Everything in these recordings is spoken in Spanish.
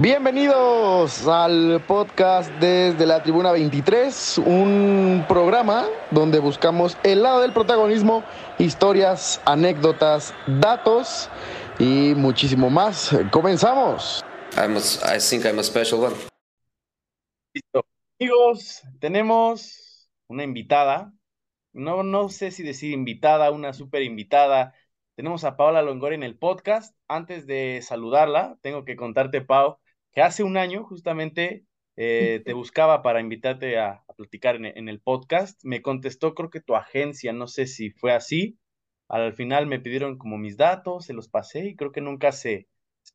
Bienvenidos al podcast desde la Tribuna 23, un programa donde buscamos el lado del protagonismo, historias, anécdotas, datos y muchísimo más. Comenzamos. I'm a, I think I'm a special one. Listo. Amigos, tenemos una invitada. No, no sé si decir invitada, una super invitada. Tenemos a Paola Longoria en el podcast. Antes de saludarla, tengo que contarte, Pau, que hace un año justamente eh, te buscaba para invitarte a, a platicar en, en, el podcast. Me contestó, creo que tu agencia, no sé si fue así. Al final me pidieron como mis datos, se los pasé y creo que nunca se,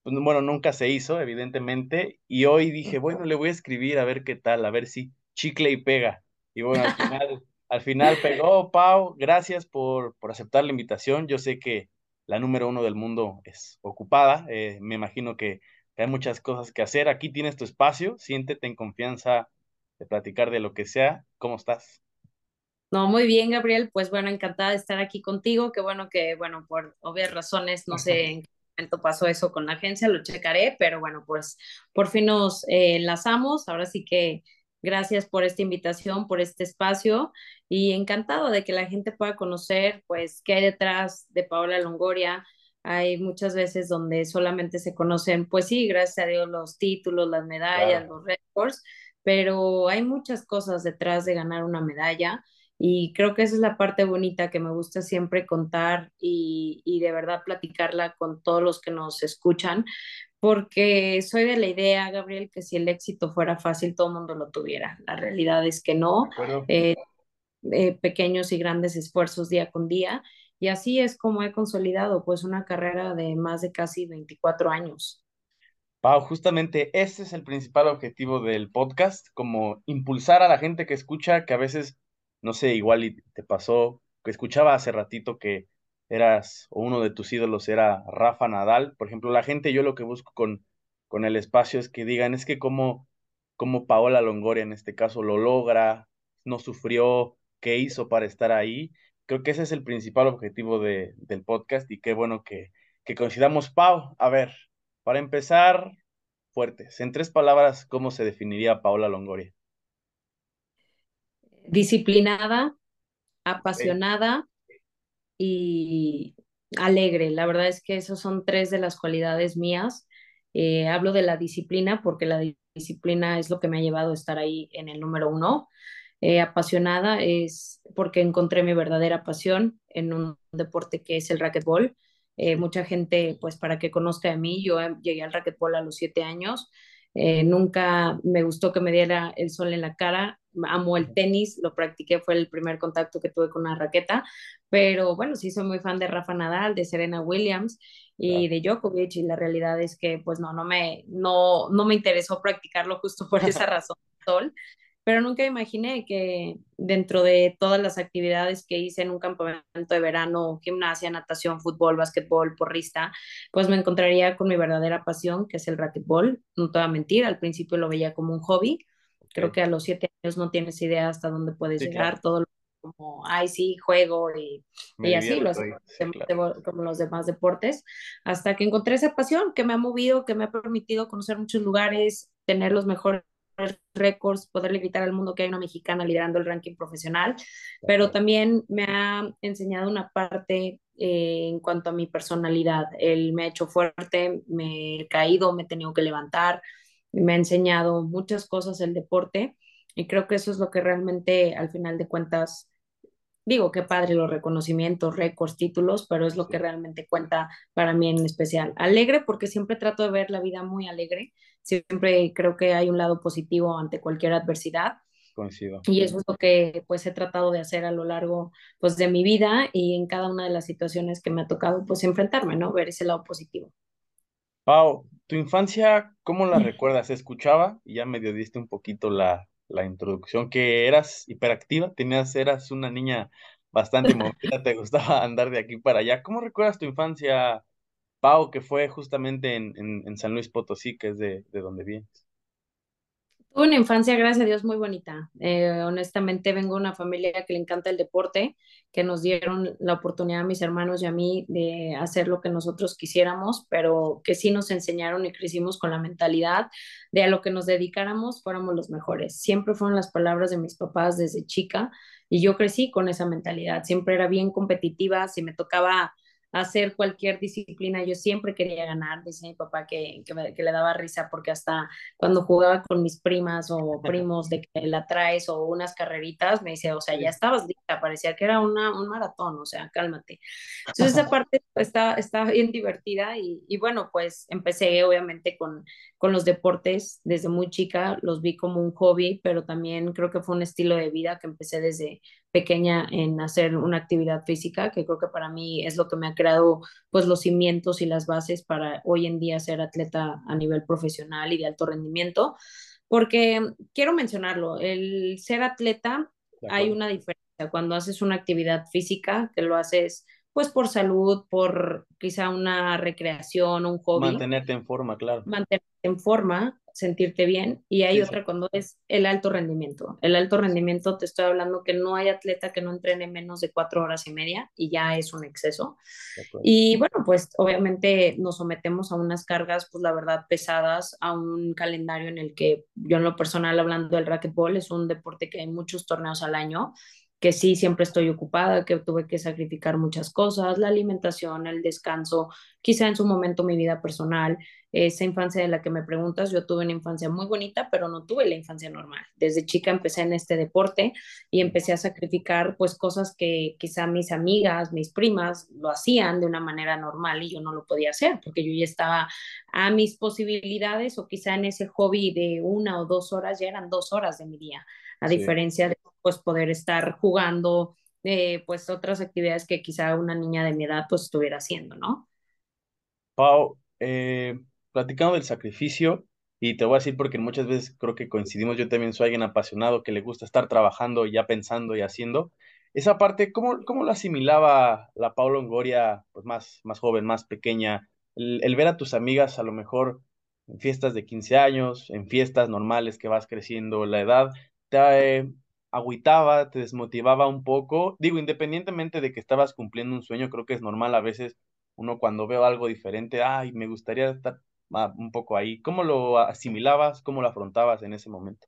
bueno, nunca se hizo, evidentemente. Y hoy dije, bueno, le voy a escribir a ver qué tal, a ver si chicle y pega. Y bueno, al final, al final pegó, Pau. Gracias por, por aceptar la invitación. Yo sé que la número uno del mundo es ocupada. Eh, me imagino que hay muchas cosas que hacer. Aquí tienes tu espacio, siéntete en confianza de platicar de lo que sea. ¿Cómo estás? No, muy bien, Gabriel. Pues bueno, encantada de estar aquí contigo. Qué bueno que, bueno, por obvias razones, no sé en qué momento pasó eso con la agencia, lo checaré, pero bueno, pues por fin nos eh, enlazamos. Ahora sí que gracias por esta invitación, por este espacio y encantado de que la gente pueda conocer, pues, qué hay detrás de Paola Longoria, hay muchas veces donde solamente se conocen, pues sí, gracias a Dios, los títulos, las medallas, claro. los récords, pero hay muchas cosas detrás de ganar una medalla y creo que esa es la parte bonita que me gusta siempre contar y, y de verdad platicarla con todos los que nos escuchan, porque soy de la idea, Gabriel, que si el éxito fuera fácil, todo el mundo lo tuviera. La realidad es que no. Eh, eh, pequeños y grandes esfuerzos día con día y así es como he consolidado pues una carrera de más de casi 24 años. Pau, justamente ese es el principal objetivo del podcast, como impulsar a la gente que escucha, que a veces, no sé, igual te pasó, que escuchaba hace ratito que eras, o uno de tus ídolos era Rafa Nadal. Por ejemplo, la gente, yo lo que busco con, con el espacio es que digan, es que como, como Paola Longoria en este caso lo logra, no sufrió, qué hizo para estar ahí creo que ese es el principal objetivo de, del podcast y qué bueno que, que coincidamos. Pau, a ver, para empezar, fuertes, en tres palabras, ¿cómo se definiría Paola Longoria? Disciplinada, apasionada y alegre. La verdad es que esas son tres de las cualidades mías. Eh, hablo de la disciplina porque la disciplina es lo que me ha llevado a estar ahí en el número uno. Eh, apasionada es porque encontré mi verdadera pasión en un deporte que es el racquetball. Eh, mucha gente, pues para que conozca a mí, yo llegué al racquetball a los siete años. Eh, nunca me gustó que me diera el sol en la cara. Amo el tenis, lo practiqué, fue el primer contacto que tuve con una raqueta. Pero bueno, sí soy muy fan de Rafa Nadal, de Serena Williams y de Djokovic. Y la realidad es que, pues no, no me, no, no me interesó practicarlo justo por esa razón. Sol pero nunca imaginé que dentro de todas las actividades que hice en un campamento de verano, gimnasia, natación, fútbol, básquetbol, porrista, pues me encontraría con mi verdadera pasión, que es el racquetbol. No te voy a mentir, al principio lo veía como un hobby. Creo que a los siete años no tienes idea hasta dónde puedes sí, llegar, claro. todo como, ay, sí, juego y, y así, los, sí, claro. como los demás deportes, hasta que encontré esa pasión que me ha movido, que me ha permitido conocer muchos lugares, tener los mejores récords, poderle gritar al mundo que hay una mexicana liderando el ranking profesional, pero también me ha enseñado una parte eh, en cuanto a mi personalidad. Él me ha hecho fuerte, me he caído, me he tenido que levantar, me ha enseñado muchas cosas el deporte. Y creo que eso es lo que realmente al final de cuentas digo, qué padre los reconocimientos, récords, títulos, pero es lo que realmente cuenta para mí en especial. Alegre porque siempre trato de ver la vida muy alegre, siempre creo que hay un lado positivo ante cualquier adversidad. Coincido. Y eso es lo que pues he tratado de hacer a lo largo pues de mi vida y en cada una de las situaciones que me ha tocado pues enfrentarme, ¿no? Ver ese lado positivo. Pau, ¿tu infancia cómo la recuerdas? ¿Se escuchaba? Y ya medio diste un poquito la, la introducción, que eras hiperactiva, tenías, eras una niña bastante movida, te gustaba andar de aquí para allá. ¿Cómo recuerdas tu infancia, Pau, que fue justamente en, en, en San Luis Potosí, que es de, de donde vienes? Una infancia, gracias a Dios, muy bonita. Eh, honestamente, vengo de una familia que le encanta el deporte, que nos dieron la oportunidad a mis hermanos y a mí de hacer lo que nosotros quisiéramos, pero que sí nos enseñaron y crecimos con la mentalidad de a lo que nos dedicáramos fuéramos los mejores. Siempre fueron las palabras de mis papás desde chica y yo crecí con esa mentalidad. Siempre era bien competitiva, si me tocaba hacer cualquier disciplina. Yo siempre quería ganar, dice mi papá que, que, que, le daba risa porque hasta cuando jugaba con mis primas o primos de que la traes o unas carreritas, me decía, o sea, ya estabas lista, parecía que era una, un maratón, o sea, cálmate. Entonces esa parte está, está bien divertida y, y bueno, pues empecé obviamente con, con los deportes desde muy chica, los vi como un hobby, pero también creo que fue un estilo de vida que empecé desde pequeña en hacer una actividad física, que creo que para mí es lo que me ha creado pues los cimientos y las bases para hoy en día ser atleta a nivel profesional y de alto rendimiento, porque quiero mencionarlo, el ser atleta hay una diferencia cuando haces una actividad física, que lo haces pues por salud, por quizá una recreación, un hobby. Mantenerte en forma, claro. Mantenerte en forma, sentirte bien y hay otra cuando es el alto rendimiento. El alto rendimiento, te estoy hablando que no hay atleta que no entrene menos de cuatro horas y media y ya es un exceso. Y bueno, pues obviamente nos sometemos a unas cargas, pues la verdad, pesadas, a un calendario en el que yo en lo personal, hablando del racquetball, es un deporte que hay muchos torneos al año que sí siempre estoy ocupada, que tuve que sacrificar muchas cosas, la alimentación, el descanso, quizá en su momento mi vida personal, esa infancia de la que me preguntas, yo tuve una infancia muy bonita, pero no tuve la infancia normal. Desde chica empecé en este deporte y empecé a sacrificar pues cosas que quizá mis amigas, mis primas lo hacían de una manera normal y yo no lo podía hacer porque yo ya estaba a mis posibilidades o quizá en ese hobby de una o dos horas ya eran dos horas de mi día, a sí. diferencia de pues poder estar jugando, eh, pues otras actividades que quizá una niña de mi edad pues estuviera haciendo, ¿no? Pau, eh, platicando del sacrificio, y te voy a decir porque muchas veces creo que coincidimos, yo también soy alguien apasionado que le gusta estar trabajando, ya pensando y haciendo. Esa parte, ¿cómo, cómo lo asimilaba la Paula Longoria, pues más, más joven, más pequeña? El, el, ver a tus amigas a lo mejor en fiestas de 15 años, en fiestas normales que vas creciendo, la edad, te, agüitaba, te desmotivaba un poco. Digo, independientemente de que estabas cumpliendo un sueño, creo que es normal a veces uno cuando veo algo diferente, ay, me gustaría estar un poco ahí. ¿Cómo lo asimilabas? ¿Cómo lo afrontabas en ese momento?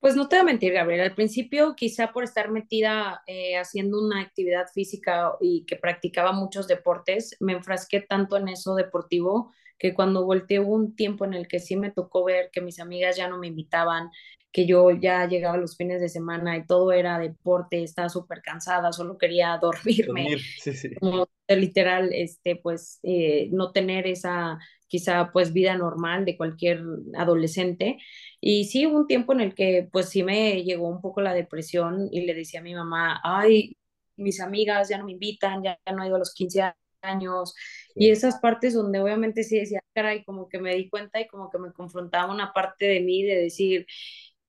Pues no te voy a mentir, Gabriel. Al principio, quizá por estar metida eh, haciendo una actividad física y que practicaba muchos deportes, me enfrasqué tanto en eso deportivo que cuando volteé hubo un tiempo en el que sí me tocó ver que mis amigas ya no me invitaban, que yo ya llegaba los fines de semana y todo era deporte, estaba súper cansada, solo quería dormirme. Dormir, sí, sí. Como literal, este, pues eh, no tener esa quizá pues vida normal de cualquier adolescente. Y sí hubo un tiempo en el que pues sí me llegó un poco la depresión y le decía a mi mamá, ay, mis amigas ya no me invitan, ya, no he ido a los 15 años. Sí. Y esas partes donde obviamente sí decía, caray, como que me di cuenta y como que me confrontaba una parte de mí de decir,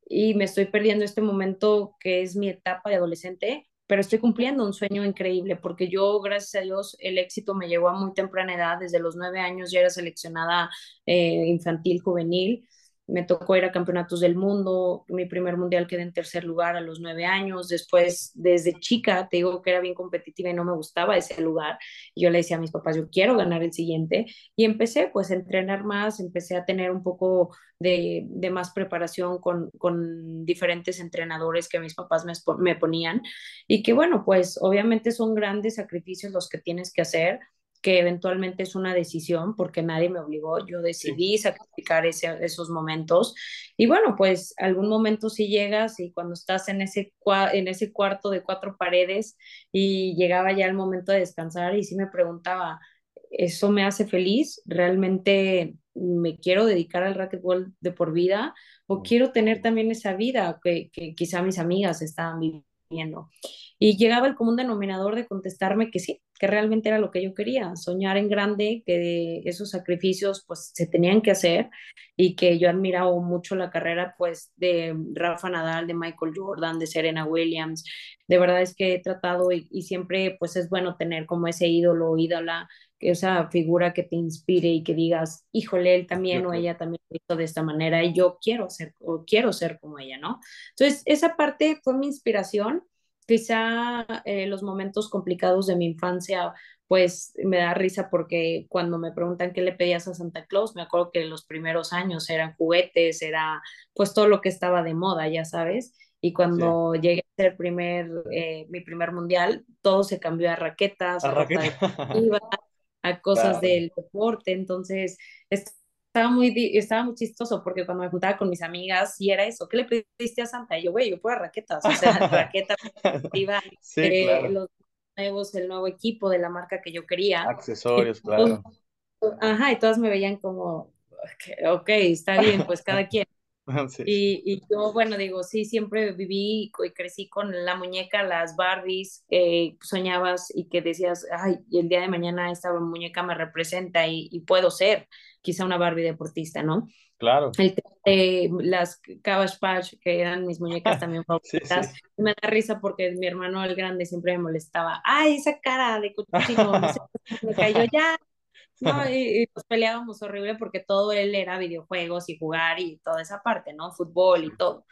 y me estoy perdiendo este momento que es mi etapa de adolescente, pero estoy cumpliendo un sueño increíble porque yo, gracias a Dios, el éxito me llegó a muy temprana edad, desde los nueve años ya era seleccionada eh, infantil, juvenil, me tocó ir a campeonatos del mundo, mi primer mundial quedé en tercer lugar a los nueve años, después desde chica te digo que era bien competitiva y no me gustaba ese lugar, yo le decía a mis papás, yo quiero ganar el siguiente, y empecé pues a entrenar más, empecé a tener un poco de, de más preparación con, con, diferentes entrenadores que mis papás me, me ponían, y que bueno, pues obviamente son grandes sacrificios los que tienes que hacer, que eventualmente es una decisión porque nadie me obligó, yo decidí sí. sacrificar ese, esos momentos y bueno, pues algún momento sí llegas y cuando estás en ese, en ese cuarto de cuatro paredes y llegaba ya el momento de descansar y sí me preguntaba, ¿eso me hace feliz? ¿Realmente me quiero dedicar al racquetball de por vida o quiero tener también esa vida que, que quizá mis amigas estaban viviendo? Y llegaba el común denominador de contestarme que sí, que realmente era lo que yo quería, soñar en grande, que esos sacrificios pues se tenían que hacer y que yo admiraba mucho la carrera pues de Rafa Nadal, de Michael Jordan, de Serena Williams. De verdad es que he tratado y, y siempre pues es bueno tener como ese ídolo ídola esa figura que te inspire y que digas, híjole, él también o ella también lo hizo de esta manera y yo quiero ser o quiero ser como ella, ¿no? Entonces, esa parte fue mi inspiración. Quizá eh, los momentos complicados de mi infancia, pues me da risa porque cuando me preguntan qué le pedías a Santa Claus, me acuerdo que los primeros años eran juguetes, era pues todo lo que estaba de moda, ya sabes. Y cuando llegué a ser primer, eh, mi primer mundial, todo se cambió a raquetas, a, a cosas del deporte. Entonces, estaba muy, estaba muy chistoso porque cuando me juntaba con mis amigas, y era eso, ¿qué le pediste a Santa? Y yo, güey, yo puedo raquetas, o sea, raquetas, iba, eh, los nuevos, el nuevo equipo de la marca que yo quería. Accesorios, claro. Ajá, y todas me veían como, ok, está bien, pues cada quien. Y, y, yo, bueno, digo, sí, siempre viví y crecí con la muñeca, las Barbies, que soñabas y que decías, ay, el día de mañana esta muñeca me representa y, puedo ser quizá una Barbie deportista, ¿no? Claro. El, las Cabbage Patch, que eran mis muñecas también favoritas, me da risa porque mi hermano el grande siempre me molestaba, ay, esa cara de cochino, me cayó ya, no, y, nos peleábamos horrible porque todo él era videojuegos y jugar y toda esa parte, ¿no? Fútbol y todo.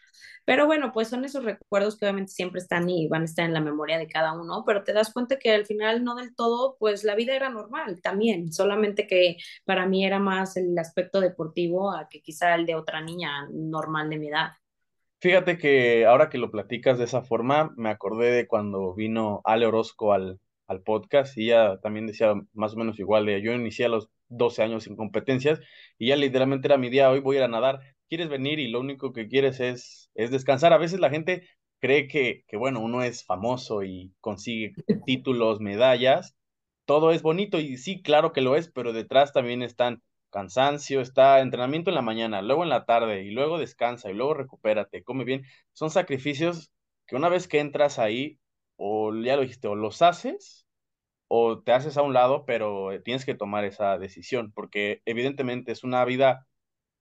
Pero bueno, pues son esos recuerdos que obviamente siempre están y van a estar en la memoria de cada uno, pero te das cuenta que al final no del todo, pues la vida era normal también, solamente que para mí era más el aspecto deportivo a que quizá el de otra niña normal de mi edad. Fíjate que ahora que lo platicas de esa forma, me acordé de cuando vino Ale Orozco al, al podcast y ella también decía más o menos igual, yo inicié a los 12 años sin competencias y ya literalmente era mi día, hoy voy a ir a nadar, quieres venir y lo único que quieres es, es descansar. A veces la gente cree que, que, bueno, uno es famoso y consigue títulos, medallas, todo es bonito y sí, claro que lo es, pero detrás también están cansancio, está entrenamiento en la mañana, luego en la tarde y luego descansa y luego recupérate, come bien. Son sacrificios que una vez que entras ahí, o ya lo dijiste, o los haces o te haces a un lado, pero eh, tienes que tomar esa decisión, porque evidentemente es una vida,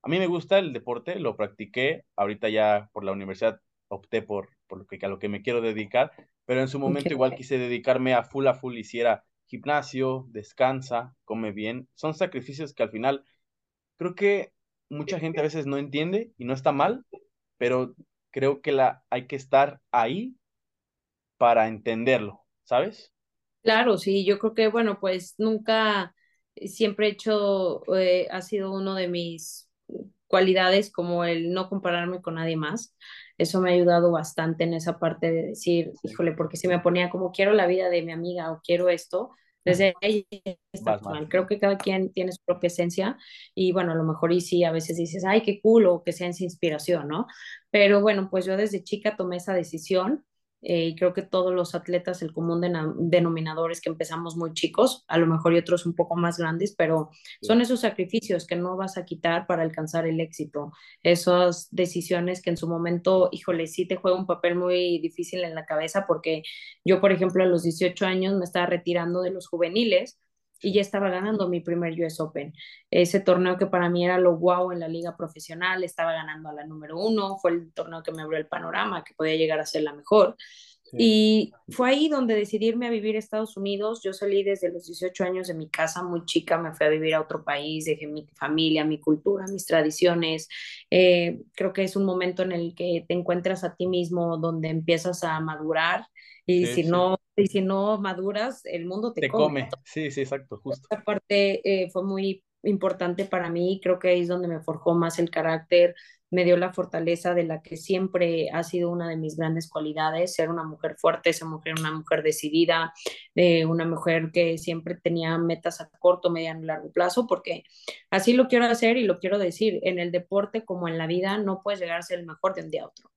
a mí me gusta el deporte, lo practiqué, ahorita ya por la universidad opté por, por lo que, a lo que me quiero dedicar, pero en su momento igual quise dedicarme a full a full, hiciera gimnasio, descansa, come bien, son sacrificios que al final creo que mucha gente a veces no entiende y no está mal, pero creo que la, hay que estar ahí para entenderlo, ¿sabes? Claro, sí, yo creo que, bueno, pues nunca, eh, siempre he hecho, eh, ha sido uno de mis cualidades como el no compararme con nadie más. Eso me ha ayudado bastante en esa parte de decir, híjole, porque si me ponía como quiero la vida de mi amiga o quiero esto, desde ahí está mal. Creo que cada quien tiene su propia esencia y bueno, a lo mejor y sí, a veces dices, ay, qué cool o que sea en inspiración, ¿no? Pero bueno, pues yo desde chica tomé esa decisión eh, y creo que todos los atletas, el común denominador es que empezamos muy chicos, a lo mejor y otros un poco más grandes, pero son esos sacrificios que no vas a quitar para alcanzar el éxito, esas decisiones que en su momento, híjole, sí te juega un papel muy difícil en la cabeza, porque yo, por ejemplo, a los 18 años me estaba retirando de los juveniles y ya estaba ganando mi primer US Open. Ese torneo que para mí era lo guau en la liga profesional, estaba ganando a la número uno, fue el torneo que me abrió el panorama, que podía llegar a ser la mejor. Y fue ahí donde decidí irme a vivir a Estados Unidos. Yo salí desde los 18 años de mi casa, muy chica, me fui a vivir a otro país, dejé mi familia, mi cultura, mis tradiciones. Eh, creo que es un momento en el que te encuentras a ti mismo, donde empiezas a madurar y si no y si no maduras, el mundo te, come. Sí, sí, exacto, justo. Esta parte eh, fue muy importante para mí, creo que ahí es donde me forjó más el carácter, me dio la fortaleza de la que siempre ha sido una de mis grandes cualidades, ser una mujer fuerte, ser mujer, una mujer decidida, eh, una mujer que siempre tenía metas a corto, mediano y largo plazo, porque así lo quiero hacer y lo quiero decir, en el deporte como en la vida no puedes llegar a ser el mejor de un día a otro.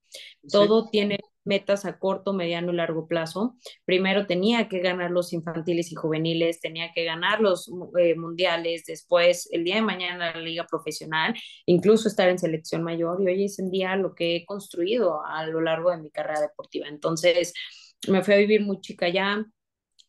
Todo tiene metas a corto, mediano y largo plazo. Primero tenía que ganar los infantiles y juveniles, tenía que ganar los eh, mundiales, después el día de mañana la liga profesional, incluso estar en selección mayor y hoy es en día lo que he construido a lo largo de mi carrera deportiva. Entonces, me fui a vivir muy chica ya,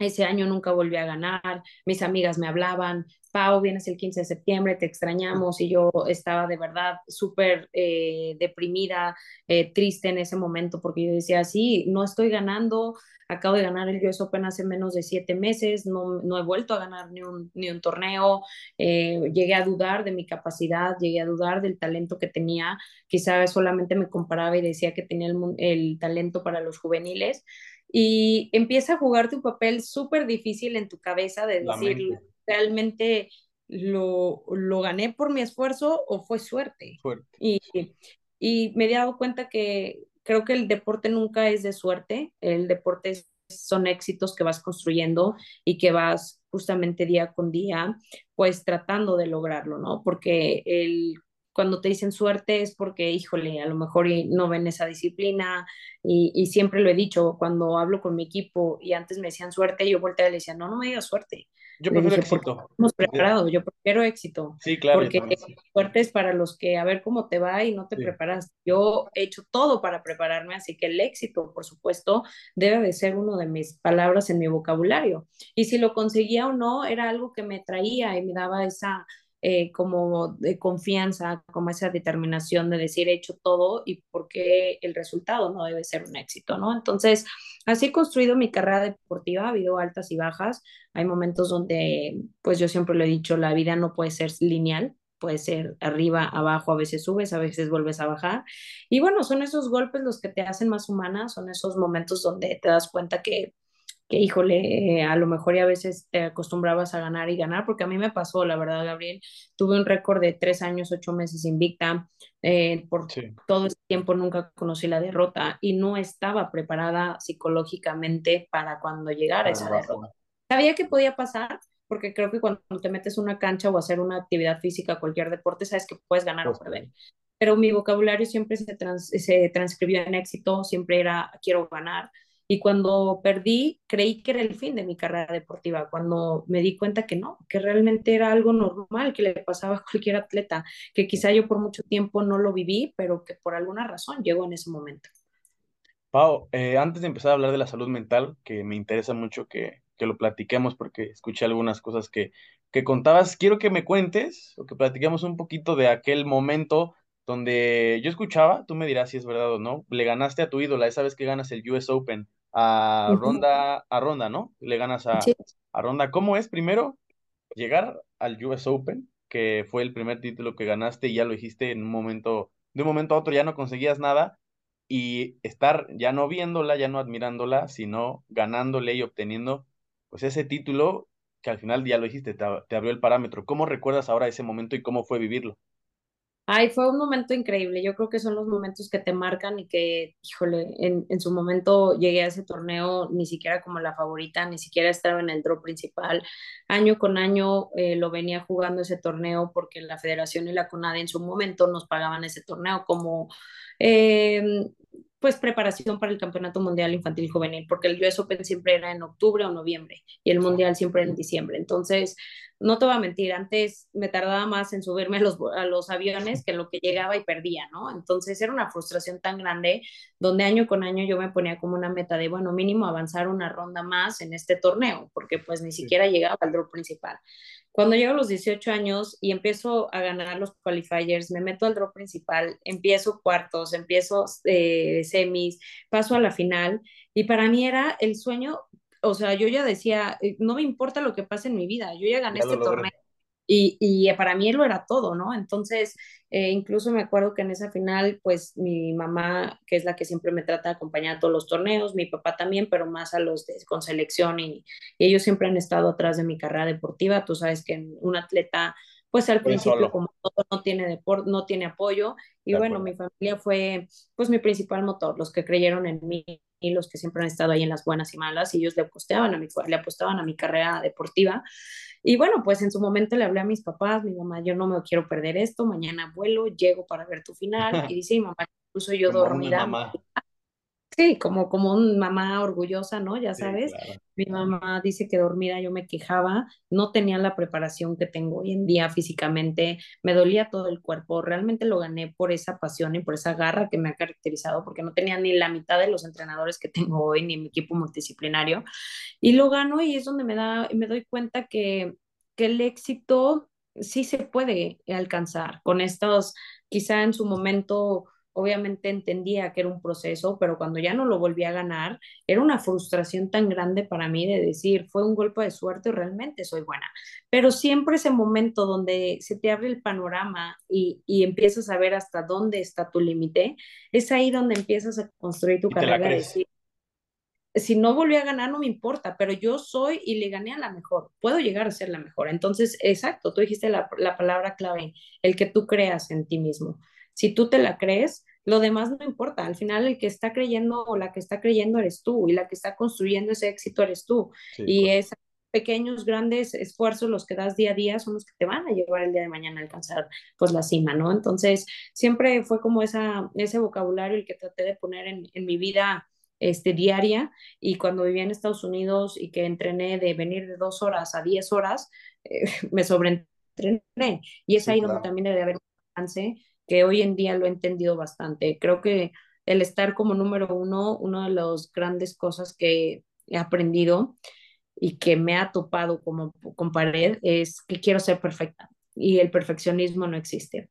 Ese año nunca volví a ganar, mis amigas me hablaban, Pau, vienes el 15 de septiembre, te extrañamos y yo estaba de verdad súper eh, deprimida, eh, triste en ese momento porque yo decía, sí, no estoy ganando, acabo de ganar el US Open hace menos de siete meses, no, no he vuelto a ganar ni un, ni un torneo, eh, llegué a dudar de mi capacidad, llegué a dudar del talento que tenía, quizás solamente me comparaba y decía que tenía el, el talento para los juveniles y empieza a jugar tu papel súper difícil en tu cabeza de decir, ¿realmente lo, lo, gané por mi esfuerzo o fue suerte? Y, y me he dado cuenta que creo que el deporte nunca es de suerte, el deporte son éxitos que vas construyendo y que vas justamente día con día, pues tratando de lograrlo, ¿no? Porque el cuando te dicen suerte es porque, híjole, a lo mejor no ven esa disciplina y, siempre lo he dicho, cuando hablo con mi equipo y antes me decían suerte, yo volteaba y le decía, no, no me digas suerte. Yo prefiero éxito. Hemos preparado, yo prefiero éxito. Sí, claro. Porque suerte es para los que a ver cómo te va y no te preparas. Yo he hecho todo para prepararme, así que el éxito, por supuesto, debe de ser uno de mis palabras en mi vocabulario. Y si lo conseguía o no, era algo que me traía y me daba esa eh, como de confianza, como esa determinación de decir he hecho todo y porque el resultado no debe ser un éxito, ¿no? Entonces, así he construido mi carrera deportiva, ha habido altas y bajas, hay momentos donde, pues yo siempre lo he dicho, la vida no puede ser lineal, puede ser arriba, abajo, a veces subes, a veces vuelves a bajar. Y bueno, son esos golpes los que te hacen más humana, son esos momentos donde te das cuenta que que híjole, eh, a lo mejor ya a veces te acostumbrabas a ganar y ganar, porque a mí me pasó, la verdad, Gabriel, tuve un récord de tres años, ocho meses invicta, eh, por todo ese tiempo nunca conocí la derrota y no estaba preparada psicológicamente para cuando llegara esa derrota. Sabía que podía pasar, porque creo que cuando te metes una cancha o hacer una actividad física, cualquier deporte, sabes que puedes ganar o perder. Pero mi vocabulario siempre se, se transcribió en éxito, siempre era quiero ganar y cuando perdí, creí que era el fin de mi carrera deportiva, cuando me di cuenta que no, que realmente era algo normal que le pasaba a cualquier atleta, que quizá yo por mucho tiempo no lo viví, pero que por alguna razón llegó en ese momento. Pau, eh, antes de empezar a hablar de la salud mental, que me interesa mucho que, que lo platiquemos porque escuché algunas cosas que, que contabas, quiero que me cuentes o que platiquemos un poquito de aquel momento donde yo escuchaba, tú me dirás si es verdad o no, le ganaste a tu ídola, esa vez que ganas el US Open, a Ronda, a Ronda, ¿no? Le ganas a, a Ronda. ¿Cómo es primero llegar al US Open, que fue el primer título que ganaste y ya lo dijiste en un momento, de un momento a otro ya no conseguías nada y estar ya no viéndola, ya no admirándola, sino ganándole y obteniendo pues ese título que al final ya lo dijiste, te, te abrió el parámetro. ¿Cómo recuerdas ahora ese momento y cómo fue vivirlo? Ay, fue un momento increíble. Yo creo que son los momentos que te marcan y que, híjole, en, en, su momento llegué a ese torneo ni siquiera como la favorita, ni siquiera estaba en el draw principal. Año con año eh, lo venía jugando ese torneo porque la federación y la CONADE en su momento nos pagaban ese torneo como eh, pues preparación para el Campeonato Mundial Infantil y Juvenil, porque el US Open siempre era en octubre o noviembre y el Mundial siempre en diciembre. Entonces, no te voy a mentir, antes me tardaba más en subirme a los, a los aviones que en lo que llegaba y perdía, ¿no? Entonces era una frustración tan grande donde año con año yo me ponía como una meta de, bueno, mínimo avanzar una ronda más en este torneo, porque pues ni siquiera llegaba al draw principal. Cuando llego a los 18 años y empiezo a ganar los qualifiers, me meto al draw principal, empiezo cuartos, empiezo eh, semis, paso a la final y para mí era el sueño, o sea, yo ya decía, eh, no me importa lo que pase en mi vida, yo ya gané este torneo y, y, para mí lo era todo, ¿no? Entonces, eh, incluso me acuerdo que en esa final, pues mi mamá, que es la que siempre me trata de acompañar a todos los torneos, mi papá también, pero más a los de, con selección y, ellos siempre han estado atrás de mi carrera deportiva. Tú sabes que un atleta, pues al principio como todo no tiene deporte, no tiene apoyo y bueno, mi familia fue pues mi principal motor, los que creyeron en mí y los que siempre han estado ahí en las buenas y malas y ellos le apostaban a mi, le apostaban a mi carrera deportiva. Y bueno, pues en su momento le hablé a mis papás, mi mamá, yo no me quiero perder esto, mañana vuelo, llego para ver tu final. Y dice mi mamá, incluso yo dormida, Sí, como, como una mamá orgullosa, ¿no? Ya Sí, sabes, claro. mi mamá dice que dormida yo me quejaba, no tenía la preparación que tengo hoy en día físicamente, me dolía todo el cuerpo, realmente lo gané por esa pasión y por esa garra que me ha caracterizado, porque no tenía ni la mitad de los entrenadores que tengo hoy, ni mi equipo multidisciplinario, y lo gano y es donde me da, me doy cuenta que, que el éxito sí se puede alcanzar con estos, quizá en su momento obviamente entendía que era un proceso, pero cuando ya no lo volví a ganar, era una frustración tan grande para mí de decir, fue un golpe de suerte o realmente soy buena. Pero siempre ese momento donde se te abre el panorama y, y empiezas a ver hasta dónde está tu límite, es ahí donde empiezas a construir tu Y carrera, de decir, si no volví a ganar, no me importa, pero yo soy y le gané a la mejor, puedo llegar a ser la mejor. Entonces, exacto, tú dijiste la, la palabra clave, el que tú creas en ti mismo. Si tú te la crees, lo demás no importa. Al final, el que está creyendo o la que está creyendo eres tú y la que está construyendo ese éxito eres tú. Sí, Y correcto. esos pequeños, grandes esfuerzos, los que das día a día, son los que te van a llevar el día de mañana a alcanzar pues la cima, ¿no? Entonces, siempre fue como esa, ese vocabulario el que traté de poner en, en mi vida este, diaria y cuando vivía en Estados Unidos y que entrené de venir de dos horas a diez horas, eh, me sobreentrené. Y es Sí, ahí donde claro. también debe haber un balance que hoy en día lo he entendido bastante. Creo que el estar como número uno, una de las grandes cosas que he aprendido y que me ha topado como con pared es que quiero ser perfecta y el perfeccionismo no existe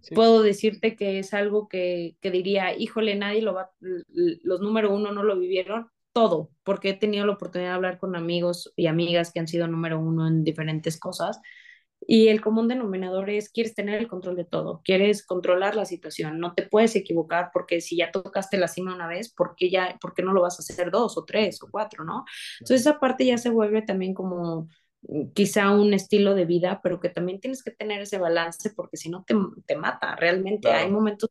Sí, puedo decirte que es algo que, que diría, híjole, nadie lo va, los número uno no lo vivieron todo, porque he tenido la oportunidad de hablar con amigos y amigas que han sido número uno en diferentes cosas. Y el común denominador es, quieres tener el control de todo, quieres controlar la situación, no te puedes equivocar porque si ya tocaste la cima una vez, ¿por qué, ya, por qué no lo vas a hacer dos o tres o cuatro, no? Entonces esa parte ya se vuelve también como mm, quizá un estilo de vida, pero que también tienes que tener ese balance porque si no te, te mata realmente. Hay momentos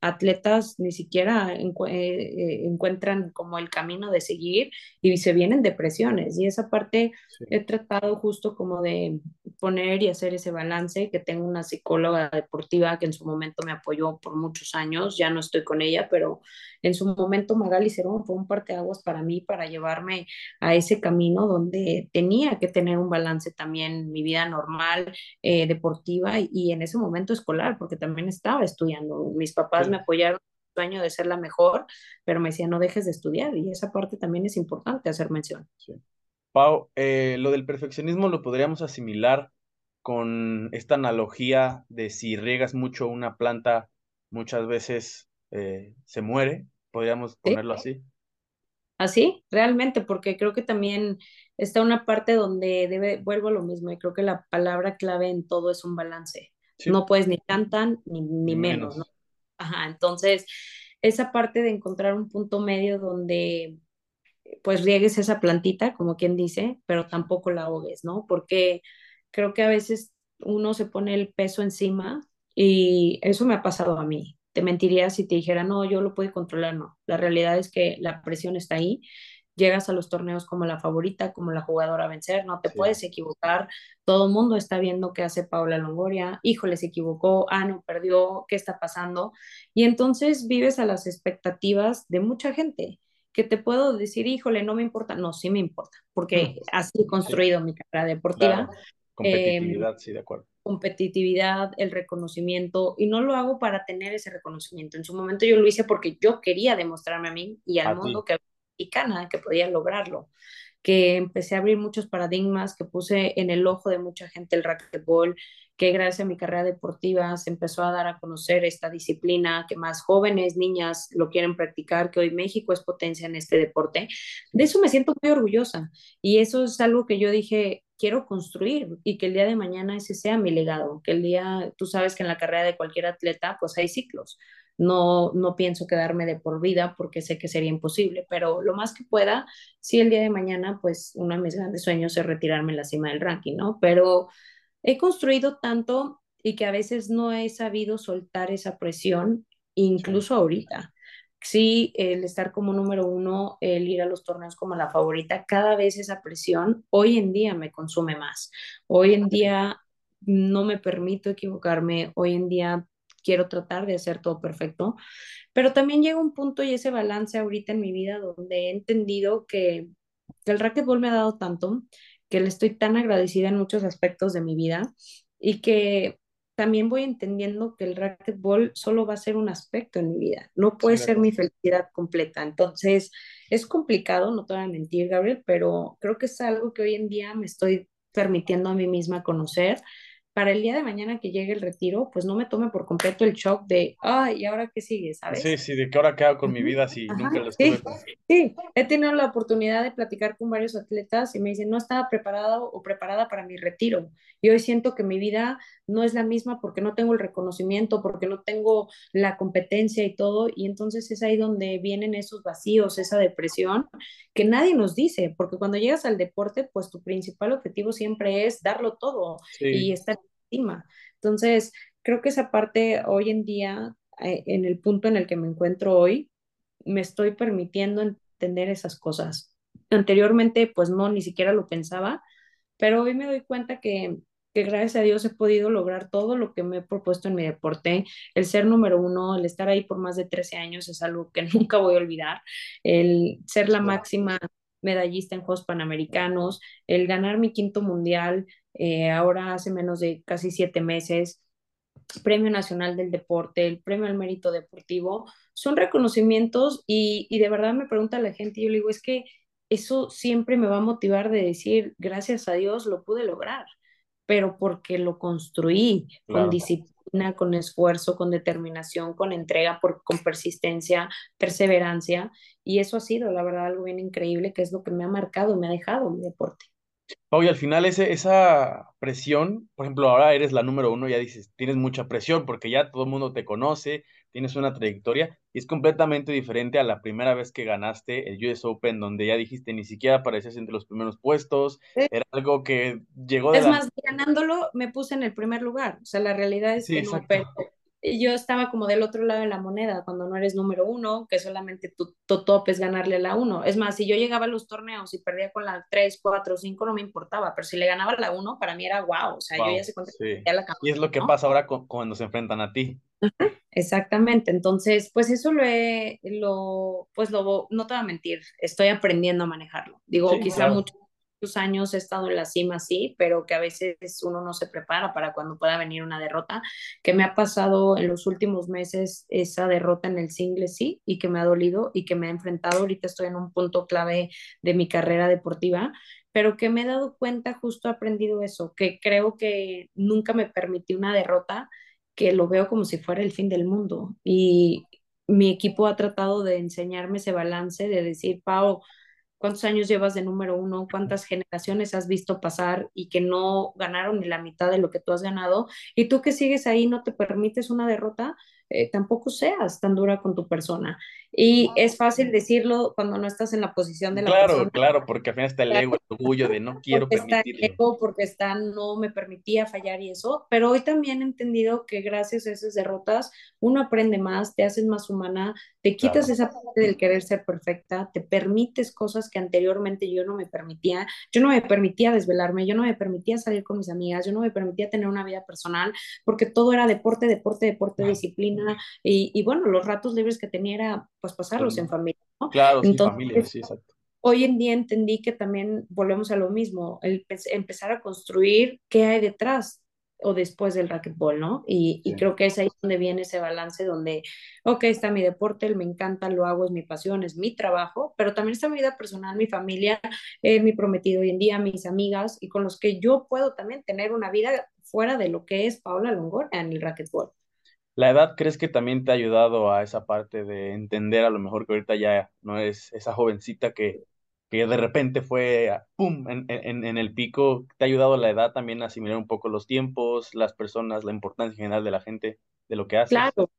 atletas ni siquiera encu eh, encuentran como el camino de seguir y se vienen depresiones y esa parte Sí, he tratado justo como de poner y hacer ese balance, que tengo una psicóloga deportiva que en su momento me apoyó por muchos años, ya no estoy con ella, pero en su momento Magali Cerón fue un parteaguas para mí, para llevarme a ese camino donde tenía que tener un balance también mi vida normal, eh, deportiva y, en ese momento escolar, porque también estaba estudiando. Mis papás me apoyaron en el sueño de ser la mejor, pero me decían no dejes de estudiar y esa parte también es importante hacer mención. sí. Pau, eh, lo del perfeccionismo lo podríamos asimilar con esta analogía de si riegas mucho una planta, muchas veces eh, se muere, podríamos ¿Sí? ponerlo así. Así, realmente, porque creo que también está una parte donde debe, vuelvo a lo mismo, y creo que la palabra clave en todo es un balance. Sí, No puedes ni tan tan ni, ni ni menos, ¿no? Ajá, entonces, esa parte de encontrar un punto medio donde pues riegues esa plantita, como quien dice, pero tampoco la ahogues, ¿no? Porque creo que a veces uno se pone el peso encima y eso me ha pasado a mí. Te mentiría si te dijera, no, yo lo puedo controlar, no. La realidad es que la presión está ahí. Llegas a los torneos como la favorita, como la jugadora a vencer, no te sí, puedes equivocar. Todo el mundo está viendo qué hace Paula Longoria. Híjole, se equivocó, ah, no, perdió, ¿qué está pasando? Y entonces vives a las expectativas de mucha gente que te puedo decir, híjole, no me importa, no, sí me importa, porque así he sí, construido mi carrera deportiva, claro. eh, Competitividad, sí, de acuerdo. competitividad, el reconocimiento, y no lo hago para tener ese reconocimiento. En su momento yo lo hice porque yo quería demostrarme a mí y al A ti. mundo que que podía lograrlo que empecé a abrir muchos paradigmas, que puse en el ojo de mucha gente el racquetball, que gracias a mi carrera deportiva se empezó a dar a conocer esta disciplina, que más jóvenes, niñas lo quieren practicar, que hoy México es potencia en este deporte. De eso me siento muy orgullosa y eso es algo que yo dije, quiero construir y que el día de mañana ese sea mi legado, que el día, tú sabes que en la carrera de cualquier atleta pues hay ciclos. No, no pienso quedarme de por vida porque sé que sería imposible, pero lo más que pueda, sí el día de mañana, pues uno de mis grandes sueños es retirarme en la cima del ranking, ¿no? Pero he construido tanto y que a veces no he sabido soltar esa presión, incluso ahorita. Sí, el estar como número uno, el ir a los torneos como la favorita, cada vez esa presión hoy en día me consume más. Hoy en día no me permito equivocarme, hoy en día quiero tratar de hacer todo perfecto, pero también llega un punto y ese balance ahorita en mi vida donde he entendido que, que el racquetball me ha dado tanto, que le estoy tan agradecida en muchos aspectos de mi vida y que también voy entendiendo que el racquetball solo va a ser un aspecto en mi vida, no puede ser mi felicidad completa. Entonces, es complicado, no te voy a mentir, Gabriel, pero creo que es algo que hoy en día me estoy permitiendo a mí misma conocer para el día de mañana que llegue el retiro, pues no me tome por completo el shock de, ay, ¿y ahora qué sigue? ¿Sabes? Sí, sí, de qué ahora qué hago con mi vida si nunca lo estuve. Sí, sí, he tenido la oportunidad de platicar con varios atletas y me dicen, no estaba preparado o preparada para mi retiro. Y hoy siento que mi vida no es la misma porque no tengo el reconocimiento, porque no tengo la competencia y todo. Y entonces es ahí donde vienen esos vacíos, esa depresión que nadie nos dice, porque cuando llegas al deporte, pues tu principal objetivo siempre es darlo todo y estar Entonces, creo que esa parte hoy en día, eh, en el punto en el que me encuentro hoy, me estoy permitiendo entender esas cosas. Anteriormente, pues no, ni siquiera lo pensaba, pero hoy me doy cuenta que que gracias a Dios he podido lograr todo lo que me he propuesto en mi deporte. El ser número uno, el estar ahí por más de 13 años es algo que nunca voy a olvidar. El ser la máxima medallista en Juegos Panamericanos, el ganar mi quinto mundial, eh, ahora hace menos de casi siete meses, Premio Nacional del Deporte, el Premio al Mérito Deportivo, son reconocimientos y, y de verdad me pregunta la gente, y yo le digo, es que eso siempre me va a motivar de decir, gracias a Dios lo pude lograr pero porque lo construí con disciplina, con esfuerzo, con determinación, con entrega, por, con persistencia, perseverancia. Y eso ha sido, la verdad, algo bien increíble, que es lo que me ha marcado, me ha dejado mi deporte. Pau, y al final ese, esa presión, por ejemplo, ahora eres la número uno, ya dices, tienes mucha presión porque ya todo el mundo te conoce, tienes una trayectoria y es completamente diferente a la primera vez que ganaste el US Open, donde ya dijiste ni siquiera aparecías entre los primeros puestos, era algo que llegó de... Es más, ganándolo me puse en el primer lugar, o sea, la realidad es que no, pero yo estaba como del otro lado de la moneda, cuando no eres número uno, que solamente tu, tu top es ganarle la uno. Es más, si yo llegaba a los torneos y perdía con la 3, 4, 5, no me importaba, pero si le ganaba la uno, para mí era wow, o sea, yo ya se sí. la Y es lo que pasa ahora cuando se enfrentan a ti. Exactamente, entonces, pues eso lo he, lo, pues lo, no te voy a mentir, estoy aprendiendo a manejarlo. Digo, quizá muchos años he estado en la cima, sí, pero que a veces uno no se prepara para cuando pueda venir una derrota, que me ha pasado en los últimos meses esa derrota en el single, sí, y que me ha dolido y que me ha enfrentado. Ahorita estoy en un punto clave de mi carrera deportiva, pero que me he dado cuenta, justo he aprendido eso, que creo que nunca me permití una derrota que lo veo como si fuera el fin del mundo. Y mi equipo ha tratado de enseñarme ese balance, de decir, Pau, ¿cuántos años llevas de número uno? ¿Cuántas generaciones has visto pasar y que no ganaron ni la mitad de lo que tú has ganado? Y tú que sigues ahí, no te permites una derrota, eh, tampoco seas tan dura con tu persona. Y es fácil decirlo cuando no estás en la posición de la claro, persona. Claro, claro, porque al final está el ego, el orgullo de no quiero porque permitirlo. Está el ego, porque está, no me permitía fallar y eso, pero hoy también he entendido que gracias a esas derrotas uno aprende más, te haces más humana, te quitas Claro. esa parte del querer ser perfecta, te permites cosas que anteriormente yo no me permitía, yo no me permitía desvelarme, yo no me permitía salir con mis amigas, yo no me permitía tener una vida personal, porque todo era deporte, deporte, deporte, disciplina, y, y bueno, los ratos libres que tenía era pues pasarlos en familia, ¿no? Claro, Entonces, familia, sí, exacto. hoy en día entendí que también volvemos a lo mismo, el pe- empezar a construir qué hay detrás o después del racquetball, ¿no? Y, y creo que es ahí donde viene ese balance donde, ok, está mi deporte, me encanta, lo hago, es mi pasión, es mi trabajo, pero también está mi vida personal, mi familia, eh, mi prometido hoy en día, mis amigas y con los que yo puedo también tener una vida fuera de lo que es Paola Longoria en el racquetball. ¿La edad crees que también te ha ayudado a esa parte de entender a lo mejor que ahorita ya no es esa jovencita que, que de repente fue, ¡pum!, en, en, en el pico? ¿Te ha ayudado la edad también a asimilar un poco los tiempos, las personas, la importancia general de la gente, de lo que haces? Claro,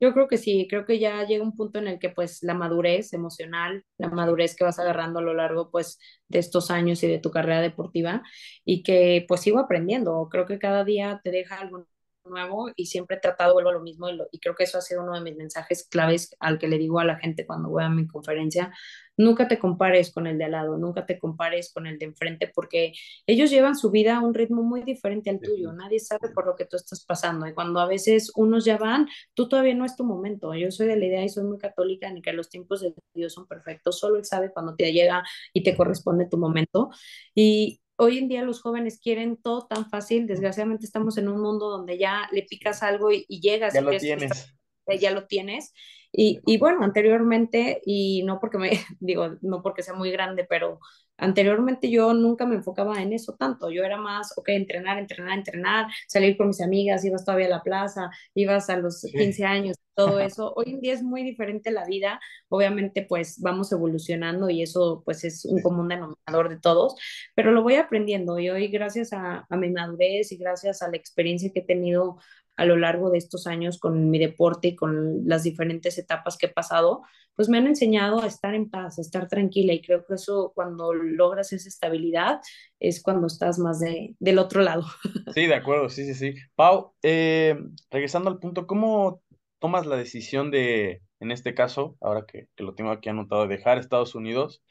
Yo creo que sí, creo que ya llega un punto en el que pues la madurez emocional, la madurez que vas agarrando a lo largo pues de estos años y de tu carrera deportiva y que pues sigo aprendiendo, creo que cada día te deja alguna nuevo y siempre he tratado, vuelvo a lo mismo y, y, creo que eso ha sido uno de mis mensajes claves al que le digo a la gente cuando voy a mi conferencia, nunca te compares con el de al lado, nunca te compares con el de enfrente porque ellos llevan su vida a un ritmo muy diferente al tuyo, nadie sabe por lo que tú estás pasando y cuando a veces unos ya van, tú todavía no es tu momento, yo soy de la idea y soy muy católica en que los tiempos de Dios son perfectos, solo Él sabe cuando te llega y te corresponde tu momento y hoy en día los jóvenes quieren todo tan fácil. Desgraciadamente estamos en un mundo donde ya le picas algo y, llegas. Ya lo tienes. ya lo tienes. Y, y, bueno, anteriormente, y no porque me digo, no porque sea muy grande, pero Anteriormente yo nunca me enfocaba en eso tanto, yo era más, ok, entrenar, entrenar, entrenar, salir con mis amigas, ibas todavía a la plaza, ibas a los 15 años, todo eso. Hoy en día es muy diferente la vida, obviamente pues vamos evolucionando y eso pues es un común denominador de todos, pero lo voy aprendiendo y hoy gracias a, a mi madurez y gracias a la experiencia que he tenido a lo largo de estos años con mi deporte y con las diferentes etapas que he pasado, pues me han enseñado a estar en paz, a estar tranquila y creo que eso cuando logras esa estabilidad es cuando estás más de, del otro lado. Sí, de acuerdo, sí, sí, sí. Pau, eh, regresando al punto, ¿cómo tomas la decisión de, en este caso, ahora que, lo tengo aquí anotado, de dejar Estados Unidos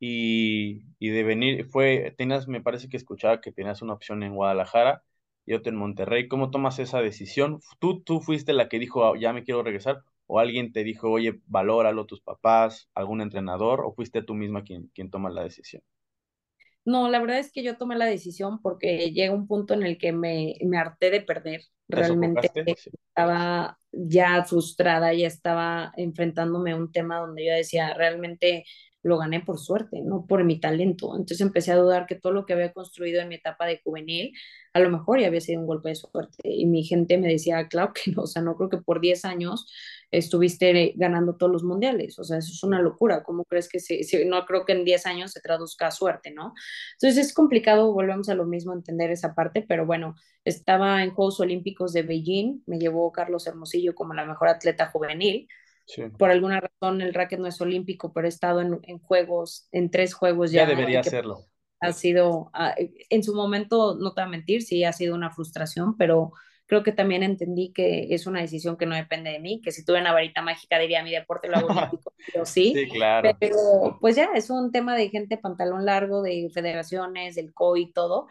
y, y de venir, fue, tenías, me parece que escuchaba que tenías una opción en Guadalajara y otro en Monterrey. ¿Cómo tomas esa decisión? ¿Tú, tú fuiste la que dijo, ah, ya me quiero regresar? ¿O alguien te dijo, oye, valóralo tus papás, algún entrenador? ¿O fuiste tú misma quien, quien toma la decisión? No, la verdad es que yo tomé la decisión porque llega un punto en el que me, me harté de perder. Realmente estaba ya frustrada, ya estaba enfrentándome a un tema donde yo decía, realmente lo gané por suerte, no por mi talento. Entonces empecé a dudar que todo lo que había construido en mi etapa de juvenil a lo mejor ya había sido un golpe de suerte. Y mi gente me decía, claro que no, o sea, no creo que por 10 años estuviste ganando todos los mundiales, o sea, eso es una locura, ¿cómo crees que se, no creo que en 10 años se traduzca a suerte, ¿no? Entonces es complicado, volvemos a lo mismo, entender esa parte, pero bueno, estaba en Juegos Olímpicos de Beijing, me llevó Carlos Hermosillo como la mejor atleta juvenil, Por alguna razón el racket no es olímpico, pero he estado en, en juegos, en tres juegos ya. Ya debería hacerlo ha sido, ah, en su momento, no te voy a mentir, sí ha sido una frustración, pero creo que también entendí que es una decisión que no depende de mí, que si tuve una varita mágica diría mi deporte lo hago olímpico, pero sí, sí claro. pero pues ya es un tema de gente pantalón largo, de federaciones, del COI y todo,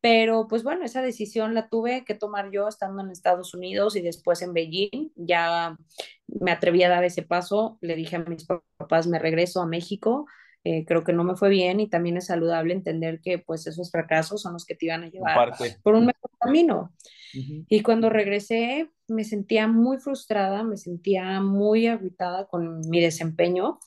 pero pues bueno, esa decisión la tuve que tomar yo estando en Estados Unidos y después en Beijing, ya me atreví a dar ese paso, le dije a mis papás, me regreso a México, eh, creo que no me fue bien y también es saludable entender que pues esos fracasos son los que te iban a llevar por un mejor camino. Y cuando regresé me sentía muy frustrada, me sentía muy agitada con mi desempeño,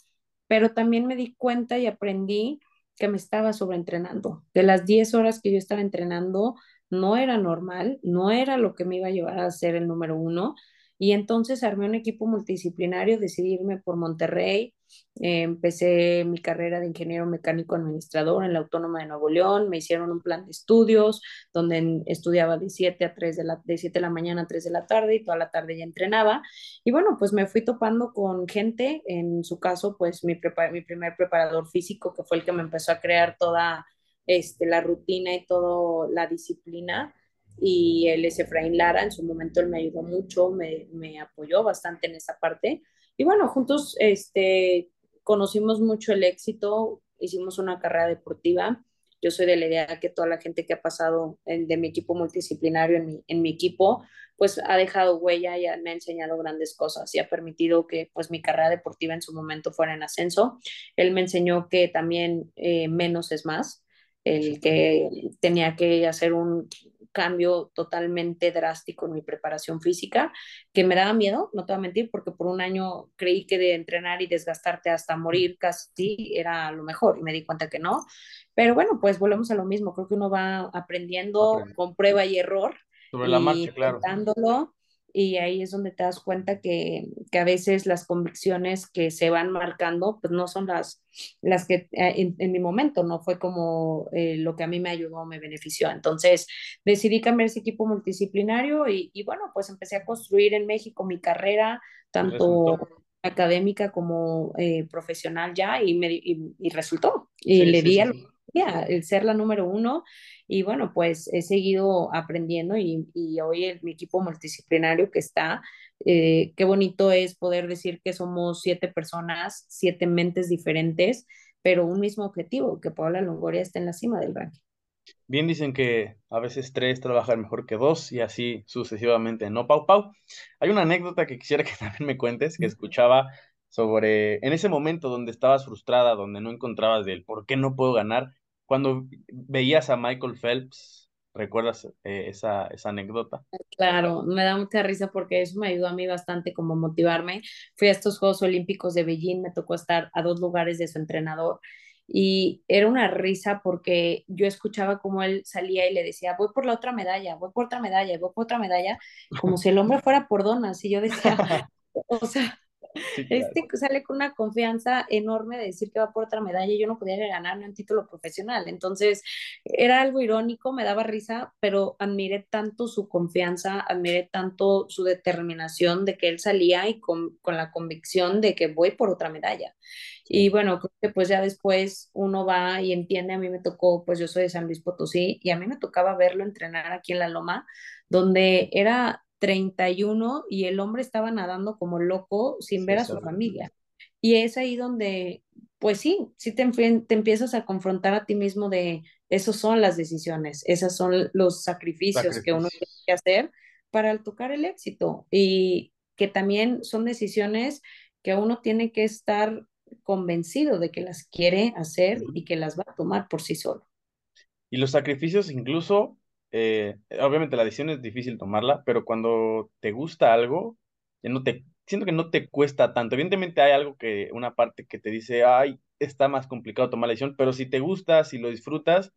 pero también me di cuenta y aprendí que me estaba sobreentrenando. De las 10 horas que yo estaba entrenando, no era normal, no era lo que me iba a llevar a ser el número uno. Y entonces armé un equipo multidisciplinario, decidí irme por Monterrey, empecé mi carrera de ingeniero mecánico administrador en la Autónoma de Nuevo León, me hicieron un plan de estudios donde estudiaba de 7 a 3 de la, de 7 de la mañana a 3 de la tarde y toda la tarde ya entrenaba. Y bueno, pues me fui topando con gente, en su caso, pues mi, mi primer preparador físico, que fue el que me empezó a crear toda este, la rutina y toda la disciplina y él es Efraín Lara, en su momento él me ayudó mucho, me, me, apoyó bastante en esa parte. Y bueno, juntos este, conocimos mucho el éxito, hicimos una carrera deportiva. Yo soy de la idea que toda la gente que ha pasado en, de mi equipo multidisciplinario en mi, en mi equipo, pues ha dejado huella y me ha enseñado grandes cosas y ha permitido que pues mi carrera deportiva en su momento fuera en ascenso. Él me enseñó que también eh, menos es más, el que tenía que hacer un cambio totalmente drástico en mi preparación física, que me daba miedo, no te voy a mentir, porque por un año creí que de entrenar y desgastarte hasta morir casi era lo mejor y me di cuenta que no. Pero bueno, pues volvemos a lo mismo, creo que uno va aprendiendo con prueba y error. Sobre la marcha, claro y ahí es donde te das cuenta que, que, a veces las convicciones que se van marcando, pues no son las, las que eh, en, mi momento, no fue como eh, lo que a mí me ayudó, me benefició. Entonces decidí cambiar ese equipo multidisciplinario y, y bueno, pues empecé a construir en México mi carrera, tanto académica como eh, profesional ya, y, me, y, resultó. Y le di el ser la número uno. Y bueno, pues he seguido aprendiendo y, y hoy el, mi equipo multidisciplinario que está, eh, qué bonito es poder decir que somos siete personas, siete mentes diferentes, pero un mismo objetivo, que Paola Longoria esté en la cima del ranking. Bien dicen que a veces tres trabajan mejor que dos y así sucesivamente, ¿no, Pau Pau? Hay una anécdota que quisiera que también me cuentes, que escuchaba sobre, en ese momento donde estabas frustrada, donde no encontrabas del por qué no puedo ganar, cuando veías a Michael Phelps, ¿recuerdas eh, esa, esa anécdota? Claro, me da mucha risa porque eso me ayudó a mí bastante como motivarme. Fui a estos Juegos Olímpicos de Beijing, me tocó estar a dos lugares de su entrenador y era una risa porque yo escuchaba como él salía y le decía, voy por la otra medalla, voy por otra medalla, voy por otra medalla, como si el hombre fuera por donas. Y yo decía, o sea, este sale con una confianza enorme de decir que va por otra medalla y yo no podía ganarme un título profesional. Entonces, era algo irónico, me daba risa, pero admiré tanto su confianza, admiré tanto su determinación de que él salía y con, con la convicción de que voy por otra medalla. Y bueno, creo que pues ya después uno va y entiende, a mí me tocó, pues yo soy de San Luis Potosí y a mí me tocaba verlo entrenar aquí en la Loma, donde era 31 y el hombre estaba nadando como loco sin ver a su familia. Y es ahí donde, pues sí, sí te, te empiezas a confrontar a ti mismo de, esos son las decisiones, esos son los sacrificios, que uno tiene que hacer para tocar el éxito y que también son decisiones que uno tiene que estar convencido de que las quiere hacer y que las va a tomar por sí solo. Y los sacrificios incluso eh, obviamente la decisión es difícil tomarla, pero cuando te gusta algo, ya no te, siento que no te cuesta tanto. Evidentemente hay algo que, una parte que te dice, ay, está más complicado tomar la decisión, pero si te gusta, si lo disfrutas,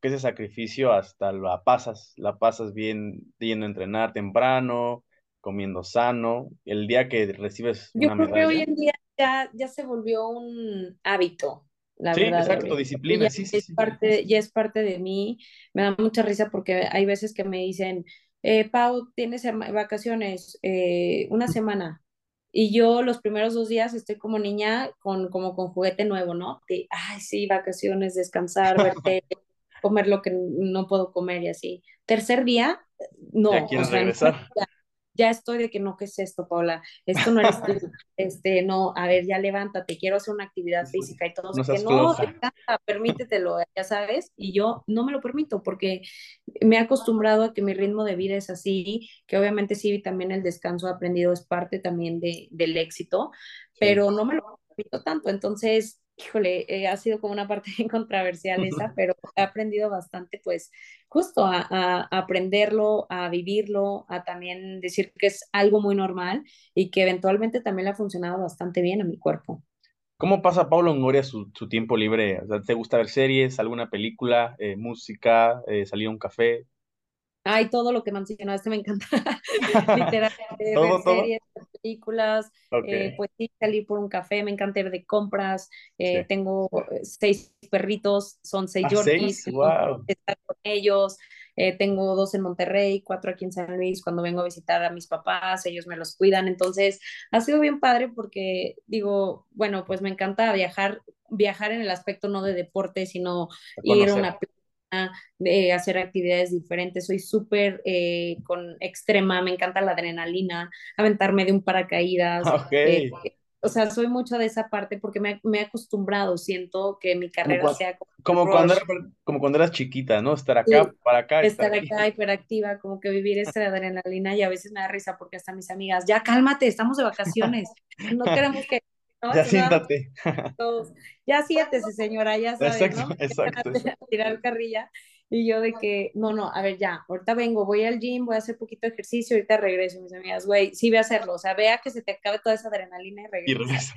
que ese sacrificio hasta la pasas, la pasas bien yendo a entrenar temprano, comiendo sano, el día que recibes Yo creo que hoy en día ya, ya se volvió un hábito sí, exacto, disciplina, ya, sí, sí, es Parte, ya es parte de mí. Me da mucha risa porque hay veces que me dicen, eh, Pau, tienes vacaciones eh, una semana. Y yo los primeros dos días estoy como niña con, como con juguete nuevo, ¿no? De, ay, sí, vacaciones, descansar, verte, comer lo que no puedo comer y así. Tercer día, no. Ya quieres regresar ya estoy de que no, ¿qué es esto, Paula? Esto no eres tú, este, no, a ver, ya levántate, quiero hacer una actividad física y todo, no que no, permítetelo, ya sabes, y yo no me lo permito porque me he acostumbrado a que mi ritmo de vida es así, que obviamente sí, también el descanso aprendido es parte también de, del éxito, pero no me lo permito tanto, entonces híjole, eh, ha sido como una parte bien controversial esa, pero he aprendido bastante, pues, justo a, a, aprenderlo, a vivirlo, a también decir que es algo muy normal y que eventualmente también le ha funcionado bastante bien a mi cuerpo. ¿Cómo pasa Pablo Longoria su, su tiempo libre? ¿Te gusta ver series, alguna película, eh, música, eh, salir a un café? Ay, todo lo que mencionaste me encanta. Literalmente, ver series, películas, eh, pues sí, salir por un café, me encanta ir de compras. Eh, tengo eh, seis perritos, son seis ah, wow. estar con ellos. tengo dos en Monterrey, cuatro aquí en San Luis. Cuando vengo a visitar a mis papás, ellos me los cuidan. Entonces, ha sido bien padre porque digo, bueno, pues me encanta viajar, viajar en el aspecto no de deporte, sino ir a una de hacer actividades diferentes. Soy súper eh, con extrema, me encanta la adrenalina, aventarme de un paracaídas. Eh, o sea, soy mucho de esa parte porque me, me he acostumbrado, siento que mi carrera sea como, cuando como cuando eras chiquita, ¿no? Estar acá, para acá. Estar, acá, hiperactiva, como que vivir esa adrenalina y a veces me da risa porque hasta mis amigas, ya cálmate, estamos de vacaciones, no queremos que ya siéntate. ya siéntese, señora, ya sabes, exacto, ¿no? Exacto. tirar carrilla. Y yo de que, no, no, a ver, ya, ahorita vengo, voy al gym, voy a hacer poquito ejercicio, ahorita regreso. Mis amigas, güey, sí voy a hacerlo. O sea, vea que se te acabe toda esa adrenalina y regresa.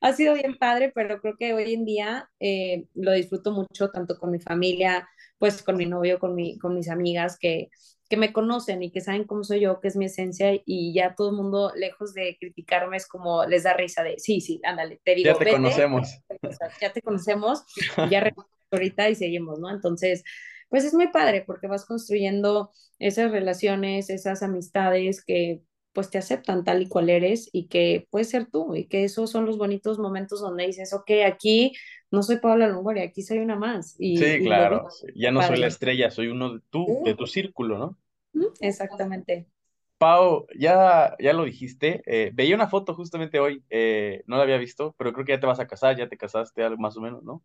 ha sido bien padre, pero creo que hoy en día eh, lo disfruto mucho, tanto con mi familia, pues con mi novio, con, mi, con mis amigas, que que me conocen y que saben cómo soy yo, que es mi esencia, y ya todo el mundo, lejos de criticarme, es como les da risa de, sí, sí, ándale, te digo. Ya te conocemos. Ya te conocemos, ya ahorita y seguimos, ¿no? Entonces, pues es muy padre porque vas construyendo esas relaciones, esas amistades que pues te aceptan tal y cual eres y que puedes ser tú y que esos son los bonitos momentos donde dices, ok, aquí no soy Paola Longoria, aquí soy una más. Y, Sí, y claro. Ya no soy la estrella, soy uno de tú, de tu círculo, ¿no? Exactamente. Pau, ya, ya lo dijiste. eh, veía una foto justamente hoy, eh, no la había visto, pero creo que ya te vas a casar, ya te casaste, algo más o menos, ¿no?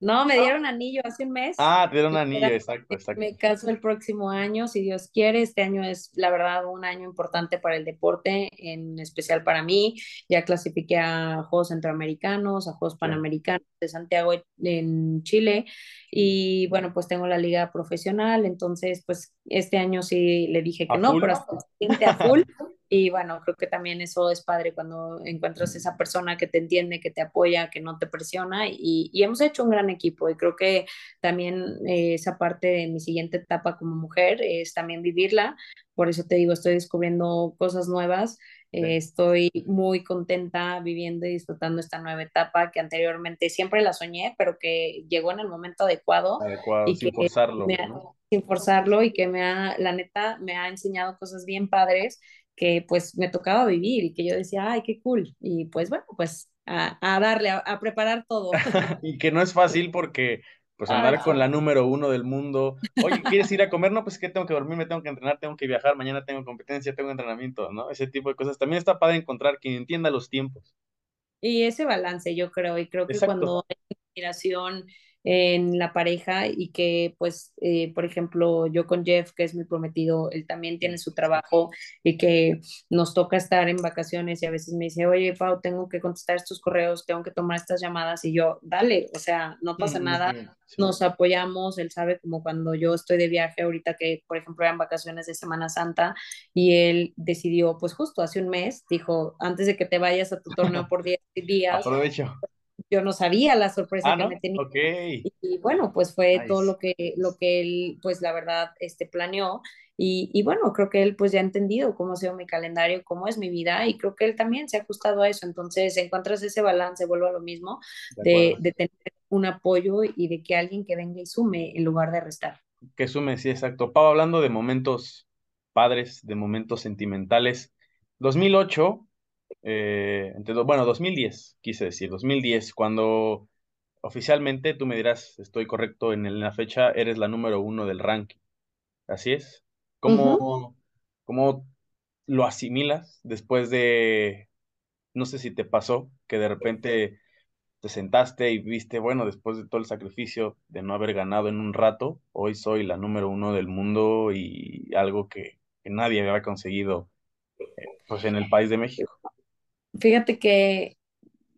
No, me dieron anillo hace un mes. Ah, te dieron anillo, era- exacto, exacto. Me caso el próximo año, si Dios quiere. Este año es, la verdad, un año importante para el deporte, en especial para mí. Ya clasifiqué a Juegos Centroamericanos, a Juegos Panamericanos de Santiago en Chile. Y bueno, pues tengo la liga profesional. Entonces, pues este año sí le dije que ¿A no, full? pero hasta el siguiente a full. Y bueno, creo que también eso es padre cuando encuentras esa persona que te entiende, que te apoya, que no te presiona. Y, y hemos hecho un gran equipo. Y creo que también eh, esa parte de mi siguiente etapa como mujer es también vivirla. Por eso te digo, estoy descubriendo cosas nuevas. Eh, estoy muy contenta viviendo y disfrutando esta nueva etapa que anteriormente siempre la soñé, pero que llegó en el momento adecuado adecuado, y sin que forzarlo, ha- ¿no? sin forzarlo y que me ha, la neta, me ha enseñado cosas bien padres que pues me tocaba vivir y que yo decía, ay, qué cool. Y pues bueno, pues a, a darle, a, a preparar todo. Y que no es fácil porque, pues, Ay, andar con la número uno del mundo. Oye, ¿quieres ir a comer? No, pues que tengo que dormir, me tengo que entrenar, tengo que viajar, mañana tengo competencia, tengo entrenamiento, ¿no? Ese tipo de cosas. También está padre encontrar quien entienda los tiempos. Y ese balance, yo creo, y creo que Exacto. cuando hay admiración en la pareja y que, pues, eh, por ejemplo, yo con Jeff, que es mi prometido, él también tiene su trabajo y que nos toca estar en vacaciones y a veces me dice, oye, Pau, tengo que contestar estos correos, tengo que tomar estas llamadas y yo, dale, o sea, no pasa Mm, nada, sí. nos apoyamos, él sabe como cuando yo estoy de viaje ahorita que, por ejemplo, eran vacaciones de Semana Santa y él decidió, pues justo hace un mes, dijo, antes de que te vayas a tu torneo por 10 días, Aprovecho. Yo no sabía la sorpresa Ah, que ¿no? me tenía. Y, y bueno, pues fue todo lo que, lo que él, pues la verdad, este, planeó. Y, y bueno, creo que él pues ya ha entendido cómo ha sido mi calendario, cómo es mi vida y creo que él también se ha ajustado a eso. Entonces encuentras ese balance, vuelvo a lo mismo, De de, de tener un apoyo y de que alguien que venga y sume en lugar de restar. Que sume, sí, exacto. Pau, hablando de momentos padres, de momentos sentimentales. 2008, eh, entre bueno, 2010, quise decir, 2010, cuando oficialmente, tú me dirás, estoy correcto en, la fecha, eres la número uno del ranking. Así es. ¿Cómo, cómo lo asimilas después de, no sé si te pasó, que de repente te sentaste y viste, bueno, después de todo el sacrificio de no haber ganado en un rato, hoy soy la número uno del mundo y algo que, que nadie había conseguido, pues, en el país de México. Fíjate que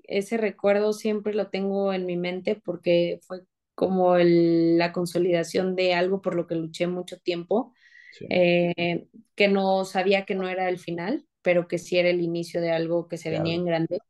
ese recuerdo siempre lo tengo en mi mente porque fue como el- la consolidación de algo por lo que luché mucho tiempo, Sí, eh, que no sabía que no era el final, pero que sí era el inicio de algo que se venía en grande,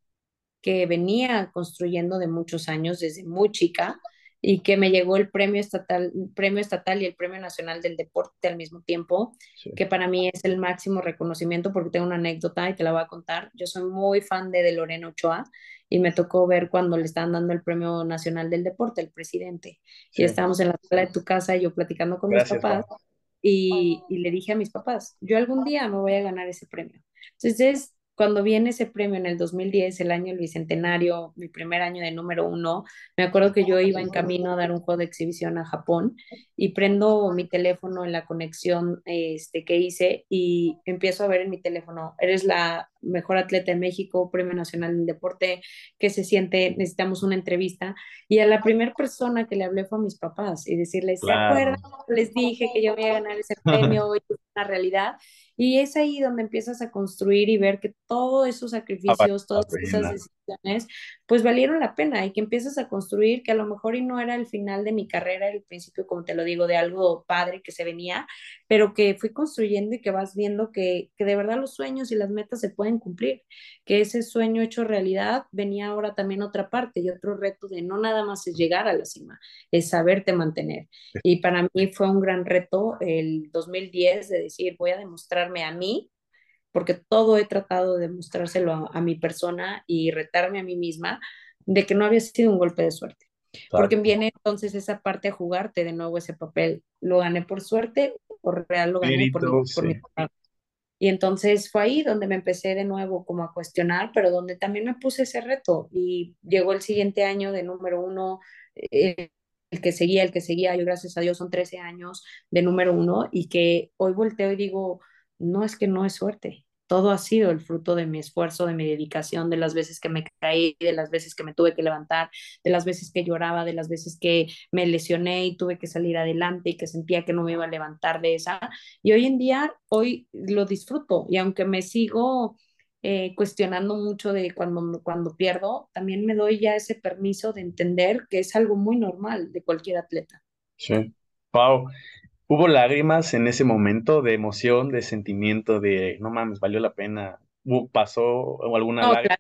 que venía construyendo de muchos años, desde muy chica, y que me llegó el premio estatal, premio estatal y el premio nacional del deporte al mismo tiempo, Sí, que para mí es el máximo reconocimiento porque tengo una anécdota y te la voy a contar. Yo soy muy fan de, de Lorena Ochoa y me tocó ver cuando le estaban dando el premio nacional del deporte, el presidente, y estábamos en la sala de tu casa y yo platicando con mis Gracias, papás Pau. y, y le dije a mis papás, yo algún día me voy a ganar ese premio. Entonces, cuando viene ese premio en el 2010, el año del bicentenario, mi primer año de número uno, me acuerdo que yo iba en camino a dar un juego de exhibición a Japón y prendo mi teléfono en la conexión este, que hice y empiezo a ver en mi teléfono, eres la mejor atleta de México, Premio Nacional del Deporte, ¿qué se siente? Necesitamos una entrevista. Y a la primera persona que le hablé fue a mis papás y decirles, ¿se acuerdan? Claro. Les dije que yo me iba a ganar ese premio, hoy es una realidad. Y es ahí donde empiezas a construir y ver que todos esos Ah, sacrificios, todas esas. Pues valieron la pena y que empiezas a construir que a lo mejor y no era el final de mi carrera, era el principio, como te lo digo, de algo padre que se venía, pero que fui construyendo y que vas viendo que, que de verdad los sueños y las metas se pueden cumplir, que ese sueño hecho realidad venía ahora también otra parte y otro reto de no nada más es llegar a la cima, es saberte mantener. Y para mí fue un gran reto el 2010 de decir, voy a demostrarme a mí, porque todo he tratado de demostrárselo a, a mi persona y retarme a mí misma de que no había sido un golpe de suerte. Porque viene entonces esa parte a jugarte de nuevo ese papel. ¿Lo gané por suerte o real lo gané por mi, Mérito, por mi sí. trabajo? Y entonces fue ahí donde me empecé de nuevo como a cuestionar, pero donde también me puse ese reto y llegó el siguiente año de número uno, eh, el que seguía, el que seguía, yo gracias a Dios son 13 años de número uno y que hoy volteo y digo, no es que no es suerte, todo ha sido el fruto de mi esfuerzo, de mi dedicación, de las veces que me caí, de las veces que me tuve que levantar, de las veces que lloraba, de las veces que me lesioné y tuve que salir adelante y que sentía que no me iba a levantar de esa. Y hoy en día, hoy lo disfruto y aunque me sigo eh, cuestionando mucho de cuando, cuando pierdo, también me doy ya ese permiso de entender que es algo muy normal de cualquier atleta. Sí. Wow. ¿Hubo lágrimas en ese momento de emoción, de sentimiento, de no mames, valió la pena? ¿Pasó alguna lágrima?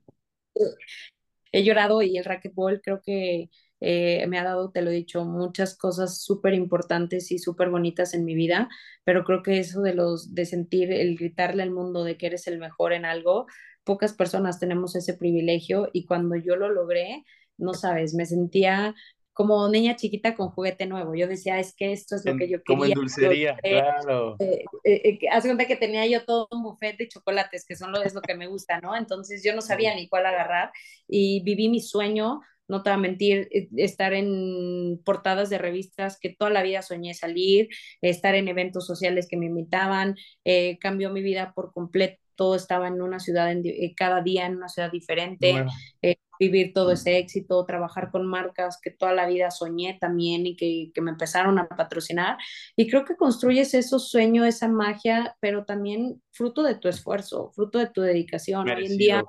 He llorado y el racquetball creo que eh, me ha dado, te lo he dicho, muchas cosas súper importantes y súper bonitas en mi vida, pero creo que eso de los de sentir el gritarle al mundo de que eres el mejor en algo, pocas personas tenemos ese privilegio y cuando yo lo logré, no sabes, me sentía como niña chiquita con juguete nuevo. Yo decía, es que esto es lo que yo quería. Como en dulcería, claro. Eh, eh, eh, haz cuenta que tenía yo todo un buffet de chocolates, que son lo, es lo que me gusta, ¿no? Entonces yo no sabía ni cuál agarrar y viví mi sueño, no te voy a mentir, estar en portadas de revistas que toda la vida soñé salir, estar en eventos sociales que me invitaban, cambió mi vida por completo estaba en una ciudad, en, cada día en una ciudad diferente, vivir todo ese éxito, trabajar con marcas que toda la vida soñé también y que, que, me empezaron a patrocinar. Y creo que construyes esos sueños, esa magia, pero también fruto de tu esfuerzo, fruto de tu dedicación. Hoy en día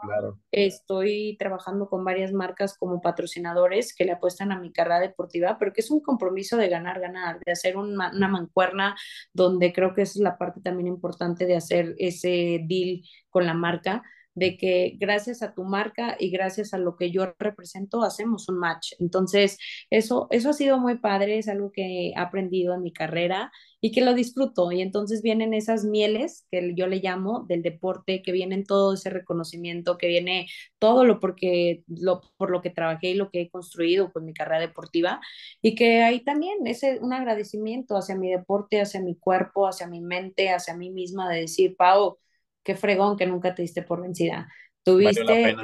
estoy trabajando con varias marcas como patrocinadores que le apuestan a mi carrera deportiva, pero que es un compromiso de ganar, ganar, de hacer una, una mancuerna donde creo que esa es la parte también importante de hacer ese deal con la marca de que gracias a tu marca y gracias a lo que yo represento hacemos un match. Entonces, eso, eso ha sido muy padre, es algo que he aprendido en mi carrera y que lo disfruto. Y entonces vienen esas mieles que yo le llamo del deporte, que vienen todo ese reconocimiento, que viene todo lo porque lo por lo que trabajé y lo que he construido con mi carrera deportiva y que ahí también es un agradecimiento hacia mi deporte, hacia mi cuerpo, hacia mi mente, hacia mí misma de decir, Pau, qué fregón que nunca te diste por vencida. Tuviste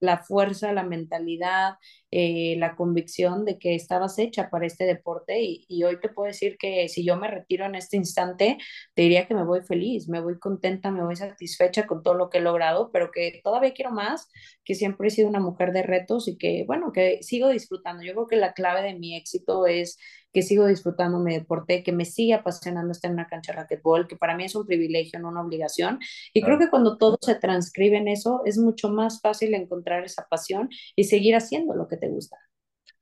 la, fuerza, la mentalidad, eh, la convicción de que estabas hecha para este deporte y, y, hoy te puedo decir que si yo me retiro en este instante, te diría que me voy feliz, me voy contenta, me voy satisfecha con todo lo que he logrado, pero que todavía quiero más, que siempre he sido una mujer de retos y que, bueno, que sigo disfrutando. Yo creo que la clave de mi éxito es que sigo disfrutando mi deporte, que me sigue apasionando estar en una cancha de racquetball, que para mí es un privilegio, no una obligación. Y creo que cuando todo se transcribe en eso, es mucho más fácil encontrar esa pasión y seguir haciendo lo que te gusta.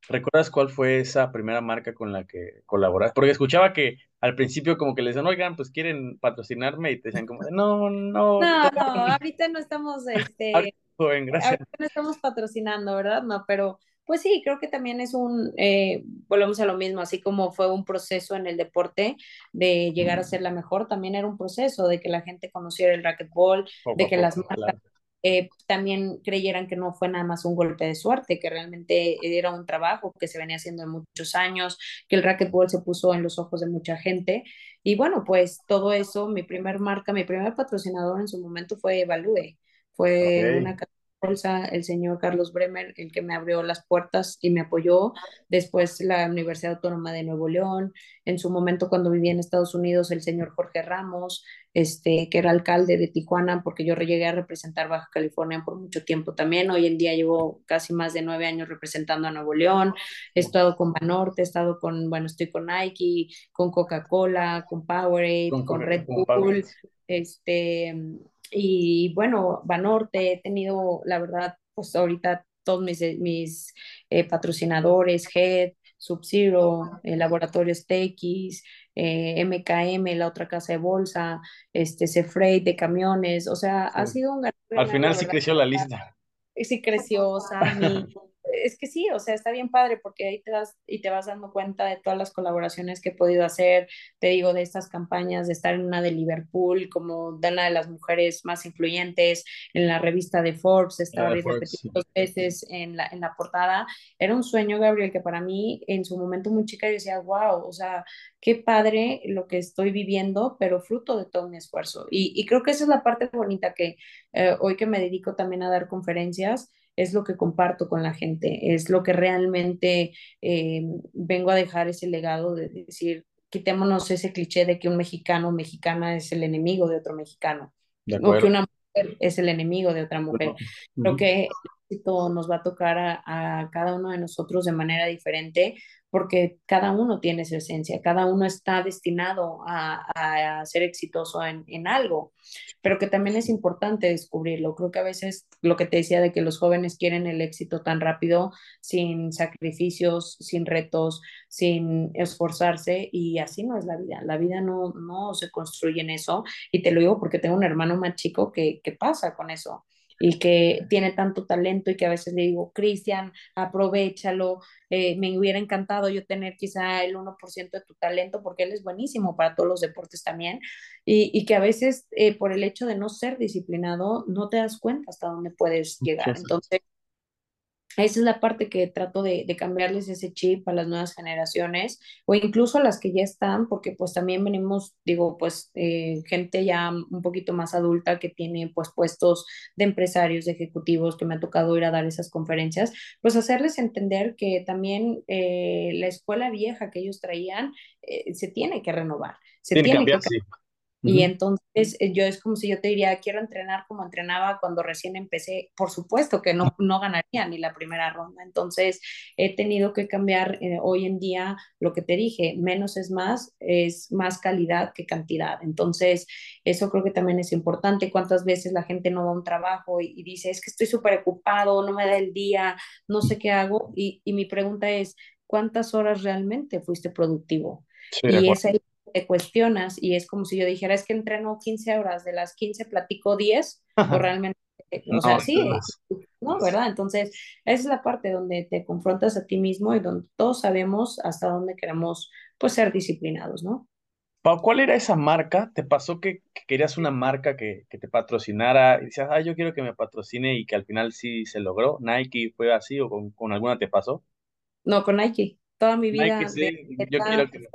¿Recuerdas cuál fue esa primera marca con la que colaboraste? Porque escuchaba que al principio como que les decían, oigan, pues quieren patrocinarme y te decían como, no, no. No, no, ahorita no estamos, este, gracias. ahorita no estamos patrocinando, ¿verdad? No, pero pues sí, creo que también es un, eh, volvemos a lo mismo, así como fue un proceso en el deporte de llegar a ser la mejor, también era un proceso de que la gente conociera el racquetball, de que las marcas eh, también creyeran que no fue nada más un golpe de suerte, que realmente era un trabajo que se venía haciendo en muchos años, que el racquetball se puso en los ojos de mucha gente. Y bueno, pues todo eso, mi primer marca, mi primer patrocinador en su momento fue Evalue. Fue una el señor Carlos Bremer, el que me abrió las puertas y me apoyó. Después la Universidad Autónoma de Nuevo León. En su momento, cuando vivía en Estados Unidos, el señor Jorge Ramos, este, que era alcalde de Tijuana, porque yo llegué a representar Baja California por mucho tiempo también. Hoy en día llevo casi más de nueve años representando a Nuevo León. He estado con Banorte, he estado con, bueno, estoy con Nike, con Coca-Cola, con Powerade, con, con Red Bull. Este, y bueno, Banorte, he tenido, la verdad, pues ahorita todos mis, mis eh, patrocinadores, Head, Sub-Zero, el laboratorio TX, eh, MKM, la otra casa de bolsa, este, Cefreight de camiones, o sea, ha sido un Al final sí creció la lista. Sí creció, Sammy, es que sí, o sea, está bien padre porque ahí te das y te vas dando cuenta de todas las colaboraciones que he podido hacer, te digo, de estas campañas, de estar en una de Liverpool, como de una de las mujeres más influyentes, en la revista de Forbes, estar Ah, dos veces en la, en la portada. Era un sueño, Gabriel, que para mí en su momento muy chica yo decía, wow, o sea, qué padre lo que estoy viviendo, pero fruto de todo mi esfuerzo. Y, y creo que esa es la parte bonita que eh, hoy que me dedico también a dar conferencias, es lo que comparto con la gente, es lo que realmente eh, vengo a dejar ese legado de decir, quitémonos ese cliché de que un mexicano o mexicana es el enemigo de otro mexicano, De o que una mujer es el enemigo de otra mujer. Creo Ujú. que el éxito nos va a tocar a, a cada uno de nosotros de manera diferente porque cada uno tiene su esencia, cada uno está destinado a, a ser exitoso en, en, algo, pero que también es importante descubrirlo. Creo que a veces lo que te decía de que los jóvenes quieren el éxito tan rápido, sin sacrificios, sin retos, sin esforzarse, y así no es la vida. La vida no, no se construye en eso, y te lo digo porque tengo un hermano más chico que, que pasa con eso y que tiene tanto talento y que a veces le digo, Cristian, aprovechalo, eh, me hubiera encantado yo tener quizá el 1% de tu talento porque él es buenísimo para todos los deportes también y, y que a veces eh, por el hecho de no ser disciplinado no te das cuenta hasta dónde puedes llegar. Entonces, esa es la parte que trato de, de, cambiarles ese chip a las nuevas generaciones o incluso a las que ya están, porque pues también venimos, digo, pues eh, gente ya un poquito más adulta que tiene pues puestos de empresarios, de ejecutivos, que me ha tocado ir a dar esas conferencias, pues hacerles entender que también eh, la escuela vieja que ellos traían eh, se tiene que renovar, se Tiene que cambiar, que sí. Y entonces eh, yo es como si yo te diría, quiero entrenar como entrenaba cuando recién empecé. Por supuesto que no, no ganaría ni la primera ronda. Entonces he tenido que cambiar eh, hoy en día lo que te dije, menos es más, es más calidad que cantidad. Entonces eso creo que también es importante. ¿Cuántas veces la gente no va a un trabajo y, y dice, es que estoy súper ocupado, no me da el día, no sé qué hago? Y, y mi pregunta es, ¿cuántas horas realmente fuiste productivo? Sí, Y es ahí te cuestionas y es como si yo dijera, es que entreno 15 horas, de las 15 platico 10, pues realmente, o sea, No, sí. ¿no? ¿Verdad? Entonces, esa es la parte donde te confrontas a ti mismo y donde todos sabemos hasta dónde queremos, pues, ser disciplinados, ¿no? Pau, ¿cuál era esa marca? ¿Te pasó que, que querías una marca que, que te patrocinara y decías, ah, yo quiero que me patrocine y que al final sí se logró? ¿Nike fue así o con, con alguna te pasó? No, con Nike. Toda mi vida sí, yo quiero que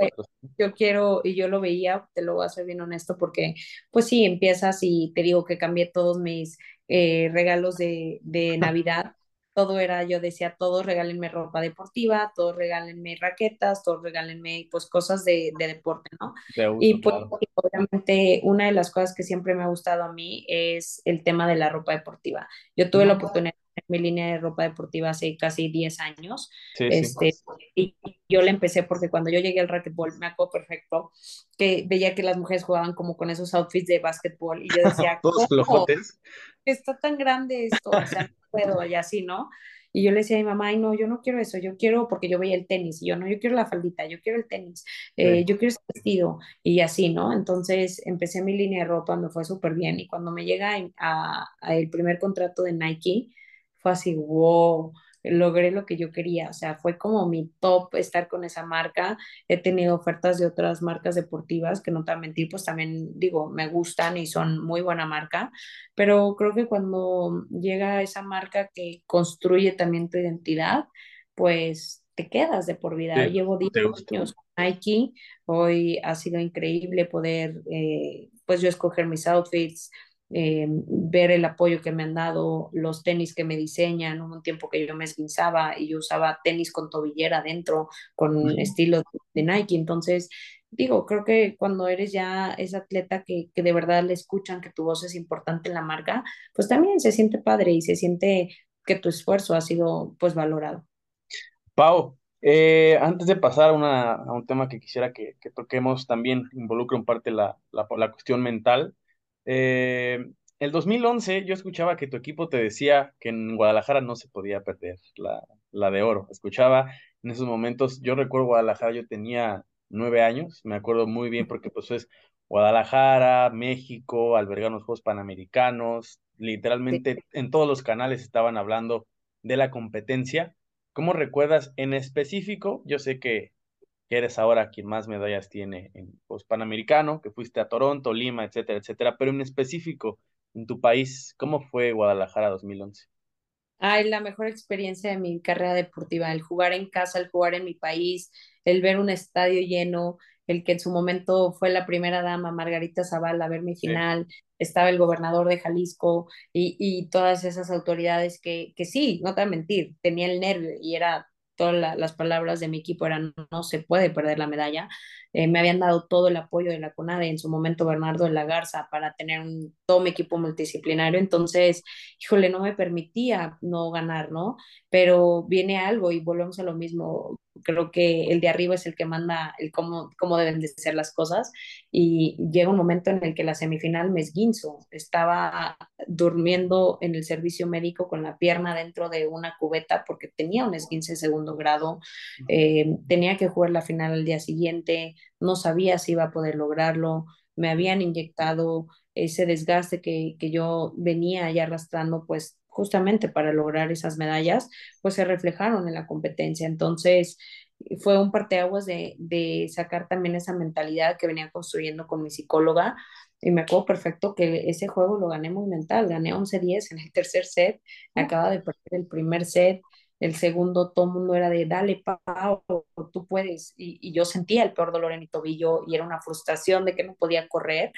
yo y yo lo veía, te lo voy a ser bien honesto, porque pues sí, empiezas y te digo que cambié todos mis eh, regalos de, de Navidad. Todo era, yo decía, todos regálenme ropa deportiva, todos regálenme raquetas, todos regálenme pues cosas de, de deporte, ¿no? De Y pues claro. obviamente una de las cosas que siempre me ha gustado a mí es el tema de la ropa deportiva. Yo tuve la oportunidad mi línea de ropa deportiva hace casi 10 años. Sí, sí. Este, y yo le empecé porque cuando yo llegué al racquetball, me acuerdo perfecto, que veía que las mujeres jugaban como con esos outfits de básquetbol y yo decía, Todos flojotes. Está tan grande esto, o sea, no puedo, y así, ¿no? Y yo le decía a mi mamá, ay, no, yo no quiero eso, yo quiero, porque yo veía el tenis, y yo no, yo quiero la faldita, yo quiero el tenis, eh, Sí. yo quiero ese vestido, y así, ¿no? Entonces empecé mi línea de ropa, me fue súper bien, y cuando me llega a, a el primer contrato de Nike, fue así, wow, logré lo que yo quería, o sea, fue como mi top estar con esa marca. He tenido ofertas de otras marcas deportivas que no te voy a mentir, pues también digo, me gustan y son muy buena marca, pero creo que cuando llega esa marca que construye también tu identidad, pues te quedas de por vida. Sí, Llevo 10 te gusta. años con Nike, hoy ha sido increíble poder, eh, pues yo escoger mis outfits, eh, ver el apoyo que me han dado, los tenis que me diseñan, hubo un tiempo que yo me esguinzaba y yo usaba tenis con tobillera dentro, con estilo de Nike, entonces digo, creo que cuando eres ya ese atleta que, que de verdad le escuchan que tu voz es importante en la marca, pues también se siente padre y se siente que tu esfuerzo ha sido pues valorado. Pau, eh, antes de pasar a, una- a un tema que quisiera que, que toquemos, también involucra en parte la, la, la cuestión mental. Eh, el 2011 yo escuchaba que tu equipo te decía que en Guadalajara no se podía perder la, la de oro. Escuchaba en esos momentos, yo recuerdo Guadalajara, yo tenía nueve años, me acuerdo muy bien porque pues es Guadalajara, México, albergaron los Juegos Panamericanos, Sí, literalmente en todos los canales estaban hablando de la competencia ¿cómo recuerdas en específico? Yo sé que, eres ahora quien más medallas tiene en pues, Panamericano, que fuiste a Toronto, Lima, etcétera, etcétera, pero en específico en tu país, ¿cómo fue Guadalajara 2011? Ay, la mejor experiencia de mi carrera deportiva, el jugar en casa, el jugar en mi país, el ver un estadio lleno, el que en su momento fue la primera dama, Margarita Zavala, a ver mi final, estaba el gobernador de Jalisco y, y todas esas autoridades que, que sí, no te voy a mentir, tenía el nervio y era las palabras de mi equipo eran no se puede perder la medalla. Eh, me habían dado todo el apoyo de la CONADE, en su momento Bernardo de la Garza, para tener un, todo equipo multidisciplinario. Entonces, híjole, no me permitía no ganar, ¿no? Pero viene algo y volvemos a lo mismo creo que el de arriba es el que manda el cómo, cómo deben de ser las cosas y llega un momento en el que la semifinal me esguinzo, estaba durmiendo en el servicio médico con la pierna dentro de una cubeta porque tenía un esguince de segundo grado, eh, tenía que jugar la final al día siguiente, no sabía si iba a poder lograrlo, me habían inyectado ese desgaste que, que yo venía ya arrastrando pues justamente para lograr esas medallas, pues se reflejaron en la competencia. Entonces, fue un parteaguas de, de sacar también esa mentalidad que venía construyendo con mi psicóloga. Y me acuerdo perfecto que ese juego lo gané muy mental, gané 11-10 en el tercer set, acaba de perder el primer set, el segundo todo el mundo era de dale, Pau, tú puedes. Y, y, yo sentía el peor dolor en mi tobillo y era una frustración de que no podía correr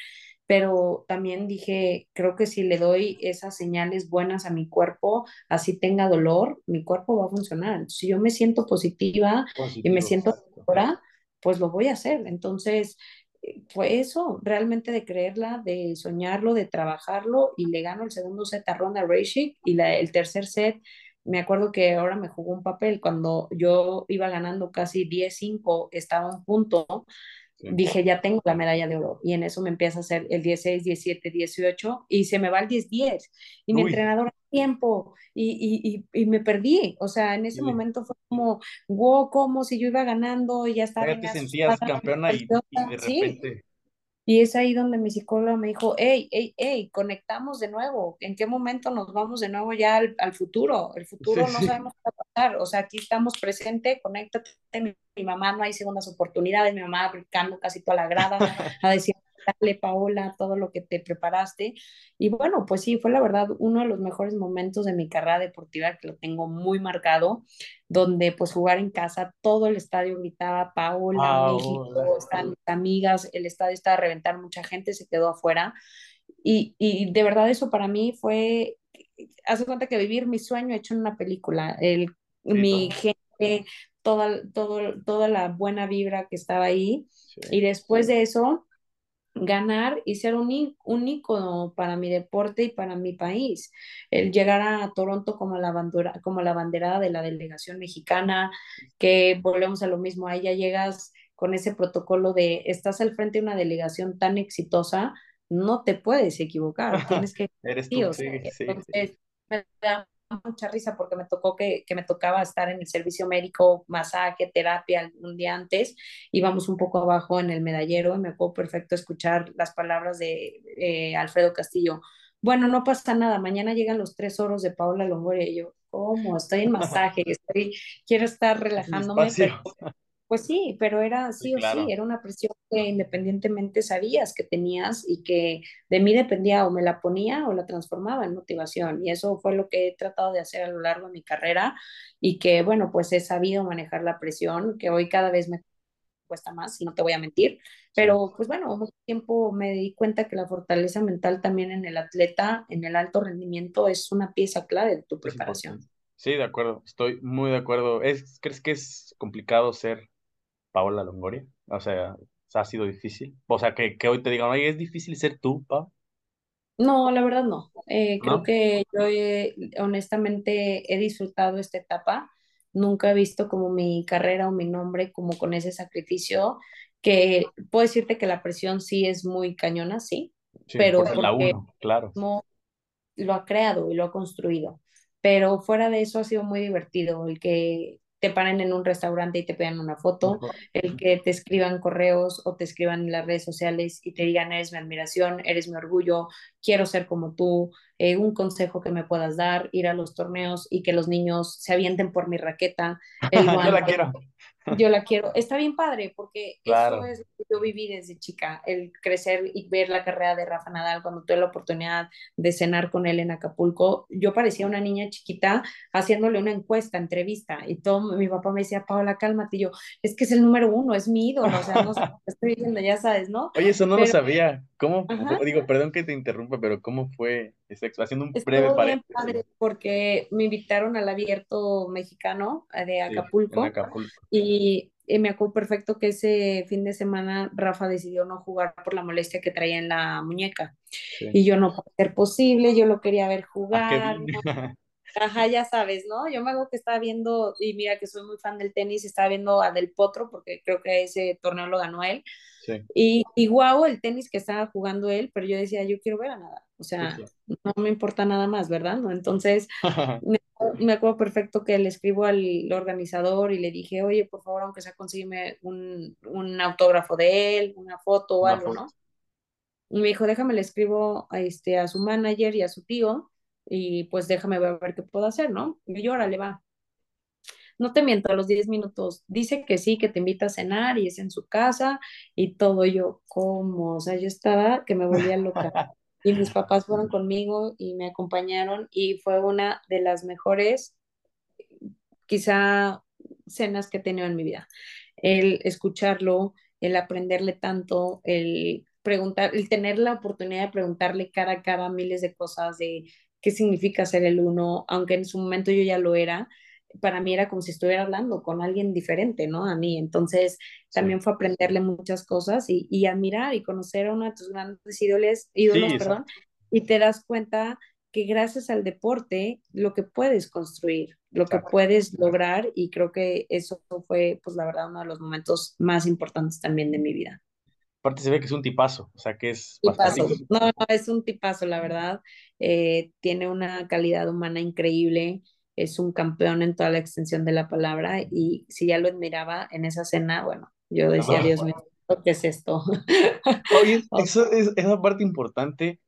pero también dije, creo que si le doy esas señales buenas a mi cuerpo, así tenga dolor, mi cuerpo va a funcionar. Si yo me siento positiva y me siento segura, pues lo voy a hacer. Entonces, eh, fue eso, realmente de creerla, de soñarlo, de trabajarlo y le gano el segundo set a Ronda Rousey y la, el tercer set me acuerdo que ahora me jugó un papel cuando yo iba ganando casi 10-5, estaba un punto, dije, ya tengo la medalla de oro. Y en eso me empieza a hacer el 16, 17, 18 y se me va el 10-10. Y mi entrenador tiempo y, y, y, me perdí. O sea, en ese momento fue como, wow, como si yo iba ganando y ya estaba. Ya te sentías campeona y, de repente. Y es ahí donde mi psicóloga me dijo, hey, hey, hey, conectamos de nuevo. ¿En qué momento nos vamos de nuevo ya al, al futuro? El futuro no sabemos qué va a pasar. O sea, aquí estamos presente, conéctate. Mi, mi, mamá no hay segundas oportunidades. Mi mamá brincando casi toda la grada a decir, dale, Paola, todo lo que te preparaste. Y bueno, pues sí, fue la verdad uno de los mejores momentos de mi carrera deportiva que lo tengo muy marcado, donde pues jugar en casa, todo el estadio gritaba, Paola, México, están mis amigas, el estadio estaba a reventar, mucha gente se quedó afuera. Y, y de verdad eso para mí fue, hace cuenta que vivir mi sueño hecho en una película, el, sí, mi gente, toda, todo, toda la buena vibra que estaba ahí. Sí. Y después de eso, ganar y ser un, un ícono para mi deporte y para mi país. El llegar a Toronto como la, bandera, como la banderada de la delegación mexicana, que volvemos a lo mismo, ahí ya llegas con ese protocolo de estás al frente de una delegación tan exitosa, no te puedes equivocar, tienes que... Eres tú, sí, sí, Entonces, me da mucha risa porque me tocó que, que, me tocaba estar en el servicio médico, masaje, terapia un día antes, íbamos un poco abajo en el medallero y me acuerdo perfecto escuchar las palabras de eh, Alfredo Castillo. Bueno, no pasa nada, mañana llegan los tres oros de Paula Longoria y yo, ¿cómo? Estoy en masaje, estoy, quiero estar relajándome, pero, pues sí, pero era sí, sí o claro. sí, era una presión que independientemente sabías que tenías y que de mí dependía o me la ponía o la transformaba en motivación. Y eso fue lo que he tratado de hacer a lo largo de mi carrera y que, bueno, pues he sabido manejar la presión, que hoy cada vez me cuesta más, y no te voy a mentir, pero pues bueno, mucho tiempo me di cuenta que la fortaleza mental también en el atleta, en el alto rendimiento, es una pieza clave de tu preparación. Sí, de acuerdo, estoy muy de acuerdo. ¿Es, ¿Crees que es complicado ser Paola Longoria? O sea, ha sido difícil. O sea, que, que hoy te digan, oye, es difícil ser tú, Pau. No, la verdad no. Eh, creo ¿No? que yo he, honestamente he disfrutado esta etapa. Nunca he visto como mi carrera o mi nombre como con ese sacrificio, que puedo decirte que la presión sí es muy cañona, sí, Sí, pero por la porque uno, claro. lo ha creado y lo ha construido. Pero fuera de eso ha sido muy divertido el que te paren en un restaurante y te pidan una foto, el que te escriban correos o te escriban en las redes sociales y te digan, eres mi admiración, eres mi orgullo, quiero ser como tú, eh, un consejo que me puedas dar, ir a los torneos y que los niños se avienten por mi raqueta. Yo la quiero. Yo la quiero. Está bien padre, porque eso es lo que yo viví desde chica, el crecer y ver la carrera de Rafa Nadal cuando tuve la oportunidad de cenar con él en Acapulco. Yo parecía una niña chiquita haciéndole una encuesta, entrevista, y todo mi papá me decía, Paola, cálmate, y yo, es que es el número uno, es mi ídolo, o sea, no sé, estoy diciendo, ya sabes, ¿no? Oye, eso no lo sabía. ¿Cómo? Digo, perdón que te interrumpa, pero ¿cómo fue Haciendo un breve paréntesis. porque me invitaron al abierto mexicano eh, de Acapulco, Y, me acuerdo perfecto que ese fin de semana Rafa decidió no jugar por la molestia que traía en la muñeca. Y yo no puede ser posible, yo lo quería ver jugar. Ajá, ya sabes, ¿no? Yo me hago que estaba viendo, y mira que soy muy fan del tenis, estaba viendo a Del Potro, porque creo que ese torneo lo ganó él. Y, y guau, el tenis que estaba jugando él, pero yo decía, yo quiero ver a nada. O sea, no me importa nada más, ¿verdad? ¿No? Entonces, me, acuerdo perfecto que le escribo al organizador y le dije, oye, por favor, aunque sea, consígueme un, un autógrafo de él, una foto o algo, ¿no? Y me dijo, déjame, le escribo a, este, a su manager y a su tío y pues déjame ver, ver qué puedo hacer, ¿no? Y yo, le va. No te miento, a los 10 minutos dice que sí, que te invita a cenar y es en su casa y todo. Yo, ¿cómo? O sea, yo estaba que me volvía loca. Y mis papás fueron conmigo y me acompañaron y fue una de las mejores, quizá, cenas que he tenido en mi vida. El escucharlo, el aprenderle tanto, el preguntar, el tener la oportunidad de preguntarle cara a cara miles de cosas de qué significa ser el uno, aunque en su momento yo ya lo era, para mí era como si estuviera hablando con alguien diferente, ¿no? A mí. Entonces, también fue aprenderle muchas cosas y, admirar y conocer a uno de tus grandes ídolos, ídolos perdón, y te das cuenta que gracias al deporte, lo que puedes construir, lo que puedes lograr, y creo que eso fue, pues la verdad, uno de los momentos más importantes también de mi vida. Aparte se ve que es un tipazo, o sea que es tipazo. No, no, es un tipazo, la verdad. Eh, tiene una calidad humana increíble, es un campeón en toda la extensión de la palabra y si ya lo admiraba en esa cena, bueno, yo decía, Dios mío, ¿qué es esto? Oye, eso es esa parte importante.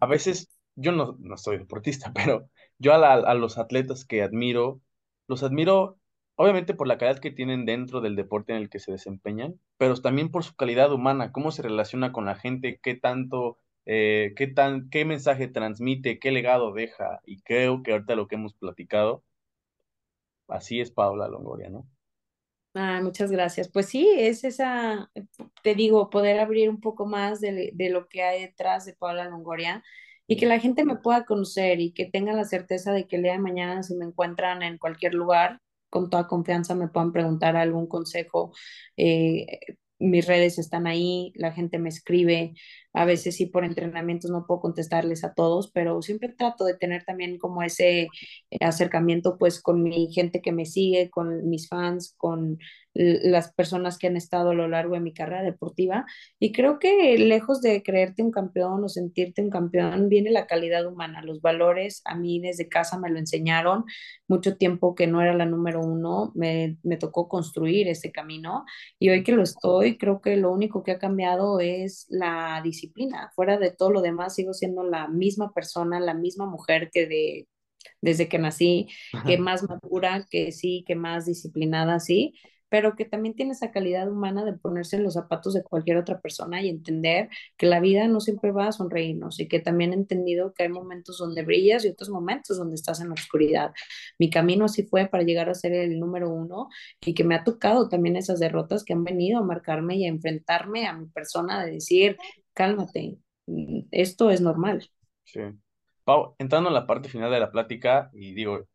A veces, yo no, no soy deportista, pero yo a, a los atletas que admiro, los admiro obviamente por la calidad que tienen dentro del deporte en el que se desempeñan, pero también por su calidad humana, cómo se relaciona con la gente, qué tanto, eh, qué tan, qué mensaje transmite, qué legado deja, y creo que ahorita lo que hemos platicado, así es Paula Longoria, ¿no? Ah, muchas gracias. Pues sí, es esa, te digo, poder abrir un poco más de, de lo que hay detrás de Paula Longoria y que la gente me pueda conocer y que tenga la certeza de que el día de mañana si me encuentran en cualquier lugar, con toda confianza me puedan preguntar algún consejo. Eh, mis redes están ahí, la gente me escribe, a veces sí por entrenamientos no puedo contestarles a todos, pero siempre trato de tener también como ese eh, acercamiento pues con mi gente que me sigue, con mis fans, con las personas que han estado a lo largo de mi carrera deportiva. Y creo que lejos de creerte un campeón o sentirte un campeón, viene la calidad humana, los valores. A mí desde casa me lo enseñaron. Mucho tiempo que no era la número uno, me, me tocó construir ese camino. Y hoy que lo estoy, creo que lo único que ha cambiado es la disciplina. Fuera de todo lo demás, sigo siendo la misma persona, la misma mujer que de desde que nací, que más madura, que sí, que más disciplinada, sí, pero que también tiene esa calidad humana de ponerse en los zapatos de cualquier otra persona y entender que la vida no siempre va a sonreírnos y que también he entendido que hay momentos donde brillas y otros momentos donde estás en la oscuridad. Mi camino así fue para llegar a ser el número uno y que me ha tocado también esas derrotas que han venido a marcarme y a enfrentarme a mi persona de decir, cálmate, mm, esto es normal. Sí. Pau, entrando en la parte final de la plática, y digo,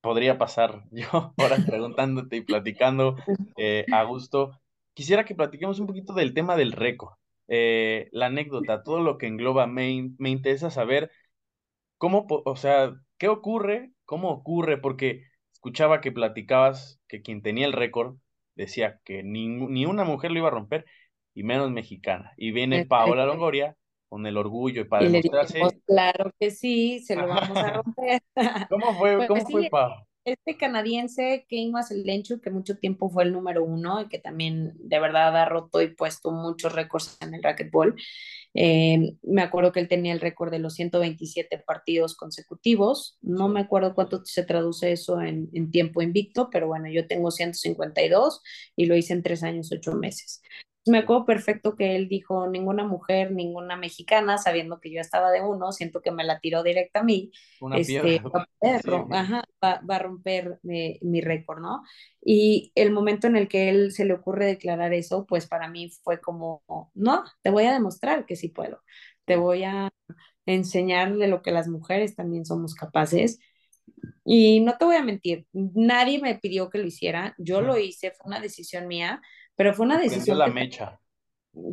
podría pasar yo ahora preguntándote y platicando eh, a gusto. Quisiera que platiquemos un poquito del tema del récord, eh, la anécdota, todo lo que engloba. Me, me interesa saber cómo, o sea, qué ocurre, cómo ocurre, porque escuchaba que platicabas que quien tenía el récord decía que ni, ni, una mujer lo iba a romper, y menos mexicana. Y viene Paola Longoria con el orgullo y para demostrarse. claro que sí, se lo vamos a romper. ¿Cómo fue, pues cómo fue, este canadiense, King Maselenchu, que mucho tiempo fue el número uno y que también de verdad ha roto y puesto muchos récords en el racquetball. Eh, me acuerdo que él tenía el récord de los 127 partidos consecutivos. No me acuerdo cuánto se traduce eso en, en tiempo invicto, pero bueno, yo tengo 152 y lo hice en tres años, ocho meses me acuerdo perfecto que él dijo, ninguna mujer, ninguna mexicana, sabiendo que yo estaba de uno, siento que me la tiró directa a mí, este, va, a romper mi, récord, ¿no? Y el momento en el que él se le ocurre declarar eso, pues para mí fue como, no, te voy a demostrar que sí puedo, te voy a enseñar de lo que las mujeres también somos capaces. Y no te voy a mentir, nadie me pidió que lo hiciera, yo lo hice, fue una decisión mía, pero fue una decisión... Prendió la mecha.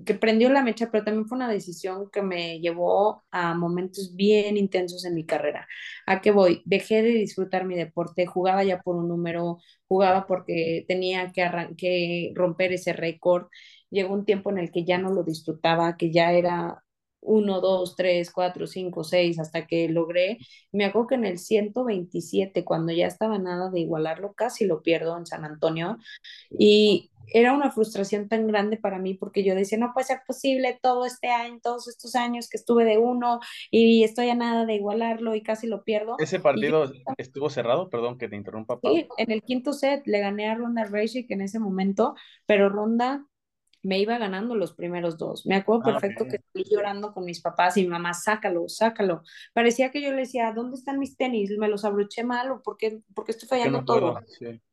Que prendió la mecha, pero también fue una decisión que me llevó a momentos bien intensos en mi carrera. ¿A qué voy? Dejé de disfrutar mi deporte, jugaba ya por un número, jugaba porque tenía que, que romper ese récord. Llegó un tiempo en el que ya no lo disfrutaba, que ya era uno, dos, tres, cuatro, cinco, seis, hasta que logré. Me acuerdo que en el 127, cuando ya estaba nada de igualarlo, casi lo pierdo en San Antonio. Y era una frustración tan grande para mí porque yo decía, no puede ser posible todo este año, todos estos años que estuve de uno y estoy a nada de igualarlo y casi lo pierdo. ¿Ese partido estuvo cerrado? Perdón que te interrumpa. Sí, en el quinto set le gané a Ronda Rousey en ese momento, pero Ronda me iba ganando los primeros dos. Me acuerdo ah, perfecto que estoy llorando con mis papás y mi mamá, sácalo, sácalo. Parecía que yo le decía, ¿dónde están mis tenis? ¿Me los abroché mal o por qué, porque estoy fallando todo?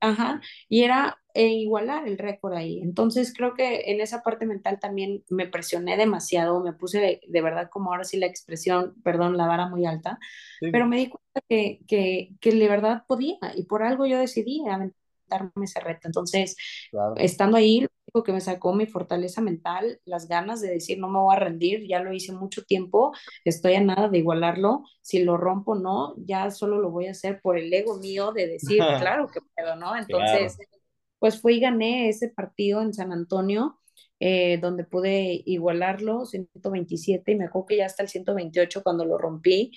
Ajá, y era e igualar el récord ahí. Entonces creo que en esa parte mental también me presioné demasiado, me puse de, verdad como ahora sí la expresión, perdón, la vara muy alta, pero me di cuenta que, que, que de verdad podía y por algo yo decidí aventarme ese reto. Entonces, estando ahí, que me sacó mi fortaleza mental, las ganas de decir no me voy a rendir, ya lo hice mucho tiempo, estoy a nada de igualarlo, si lo rompo no, ya solo lo voy a hacer por el ego mío de decir, claro que puedo, ¿no? Entonces, pues fui y gané ese partido en San Antonio. Eh, donde pude igualarlo, 127, y me acuerdo que ya hasta el 128 cuando lo rompí,